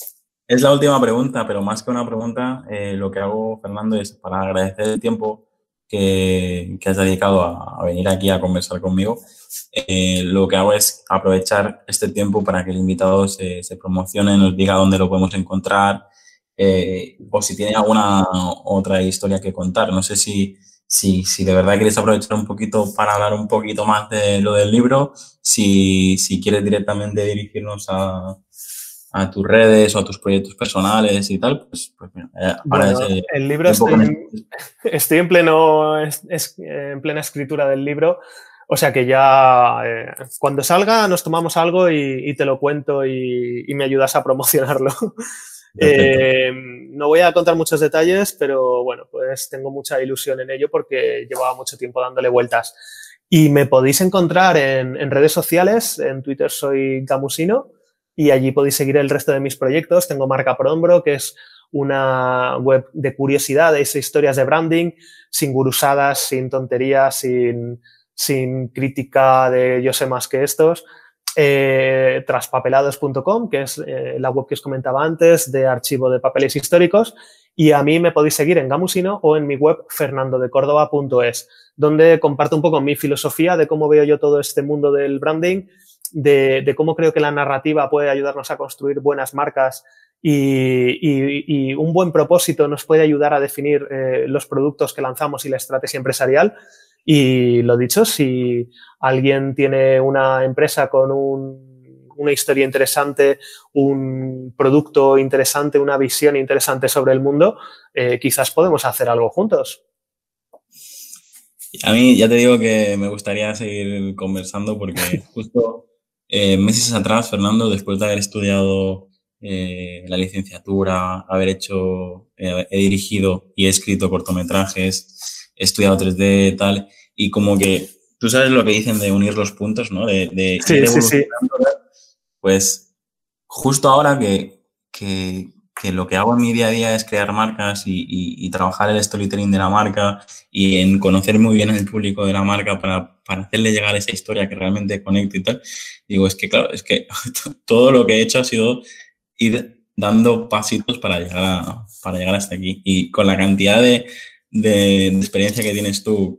Es la última pregunta, pero más que una pregunta, eh, lo que hago, Fernando, es para agradecer el tiempo que, has dedicado a, venir aquí a conversar conmigo. Eh, lo que hago es aprovechar este tiempo para que el invitado se, se promocione, nos diga dónde lo podemos encontrar, eh, o si tiene alguna otra historia que contar. No sé si si, si de verdad quieres aprovechar un poquito para hablar un poquito más de lo del libro, si, si quieres directamente dirigirnos a, a tus redes o a tus proyectos personales y tal, pues, pues mira, eh, el libro estoy, en pleno es, en plena escritura del libro, o sea que ya eh, cuando salga nos tomamos algo y, te lo cuento y, me ayudas a promocionarlo. Eh, no voy a contar muchos detalles, pero bueno, pues tengo mucha ilusión en ello porque llevaba mucho tiempo dándole vueltas. Y me podéis encontrar en, redes sociales, en Twitter soy Gamusino y allí podéis seguir el resto de mis proyectos. Tengo Marca por Hombro, que es una web de curiosidades e historias de branding, sin gurusadas, sin tonterías, sin, sin crítica de yo sé más que estos. Eh, traspapelados.com, que es eh, la web que os comentaba antes de archivo de papeles históricos. Y a mí me podéis seguir en Gamusino o en mi web fernandodecórdoba.es, donde comparto un poco mi filosofía de cómo veo yo todo este mundo del branding de, cómo creo que la narrativa puede ayudarnos a construir buenas marcas y, un buen propósito nos puede ayudar a definir eh, los productos que lanzamos y la estrategia empresarial. Y lo dicho, si alguien tiene una empresa con una historia interesante, un producto interesante, una visión interesante sobre el mundo, eh, quizás podemos hacer algo juntos. A mí ya te digo que me gustaría seguir conversando porque justo eh, meses atrás, Fernando, después de haber estudiado eh, la licenciatura, haber hecho, he dirigido y he escrito cortometrajes, he estudiado 3D, tal, y como que tú sabes lo que dicen de unir los puntos, ¿no? De, de sí, sí, sí. Pues justo ahora que, que, que lo que hago en mi día a día es crear marcas y, trabajar el storytelling de la marca y en conocer muy bien el público de la marca para, para, hacerle llegar esa historia que realmente conecte y tal. Digo, es que claro, es que todo lo que he hecho ha sido ir dando pasitos para llegar, para llegar hasta aquí. Y con la cantidad de, de, experiencia que tienes tú,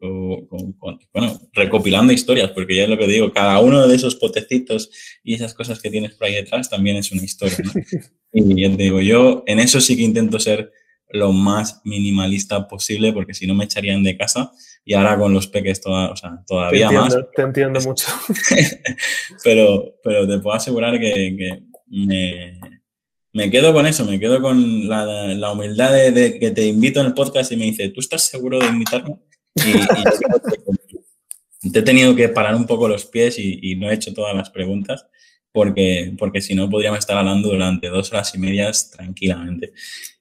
bueno, recopilando historias, porque ya es lo que digo, cada uno de esos potecitos y esas cosas que tienes por ahí detrás también es una historia. y ya te digo, yo en eso sí que intento ser lo más minimalista posible, porque si no me echarían de casa y ahora con los peques toda, o sea, todavía te más. Te entiendo mucho. pero, pero te puedo asegurar que, que me, me quedo con eso, me quedo con la, humildad de, que te invito en el podcast y me dice, ¿tú estás seguro de invitarme? Y, te he tenido que parar un poco los pies y, no he hecho todas las preguntas porque, porque si no podríamos estar hablando durante dos horas y medias tranquilamente.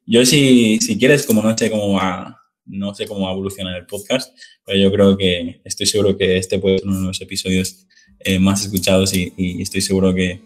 Yo si, si quieres, como no sé cómo va, no sé cómo va a evolucionar el podcast, pero yo creo que estoy seguro que este puede ser uno de los episodios eh, más escuchados y estoy seguro que,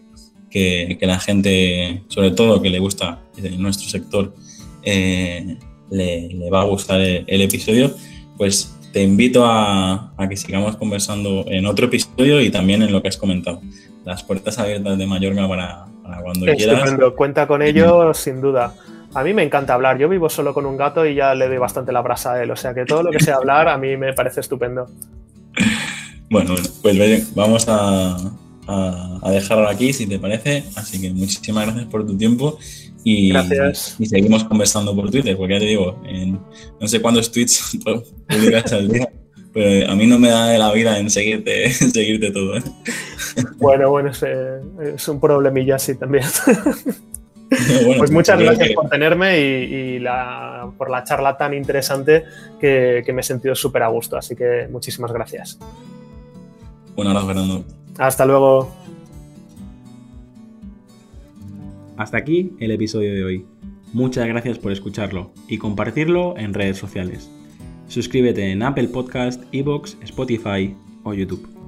que, la gente, sobre todo que le gusta en nuestro sector, eh, le, va a gustar el, episodio, pues te invito a, que sigamos conversando en otro episodio y también en lo que has comentado. Las puertas abiertas de Mallorca para, cuando quieras. Cuenta con ello, sin duda. A mí me encanta hablar. Yo vivo solo con un gato y ya le doy bastante la brasa a él. O sea que todo lo que sea hablar a mí me parece estupendo. Bueno, pues vamos a, a, dejarlo aquí, si te parece. Así que muchísimas gracias por tu tiempo y, gracias. y seguimos conversando por Twitter, porque ya te digo, en, no sé cuántos tweets publicas al día, pero a mí no me da la vida en seguirte, seguirte todo. ¿eh? Bueno, bueno, es, eh, es, un problemilla así también. pues muchas gracias por tenerme y, la, por la charla tan interesante que, que me he sentido súper a gusto. Así que muchísimas gracias. Un abrazo, Fernando. Hasta luego. Hasta aquí el episodio de hoy. Muchas gracias por escucharlo y compartirlo en redes sociales. Suscríbete en Apple Podcast, Evox, Spotify o YouTube.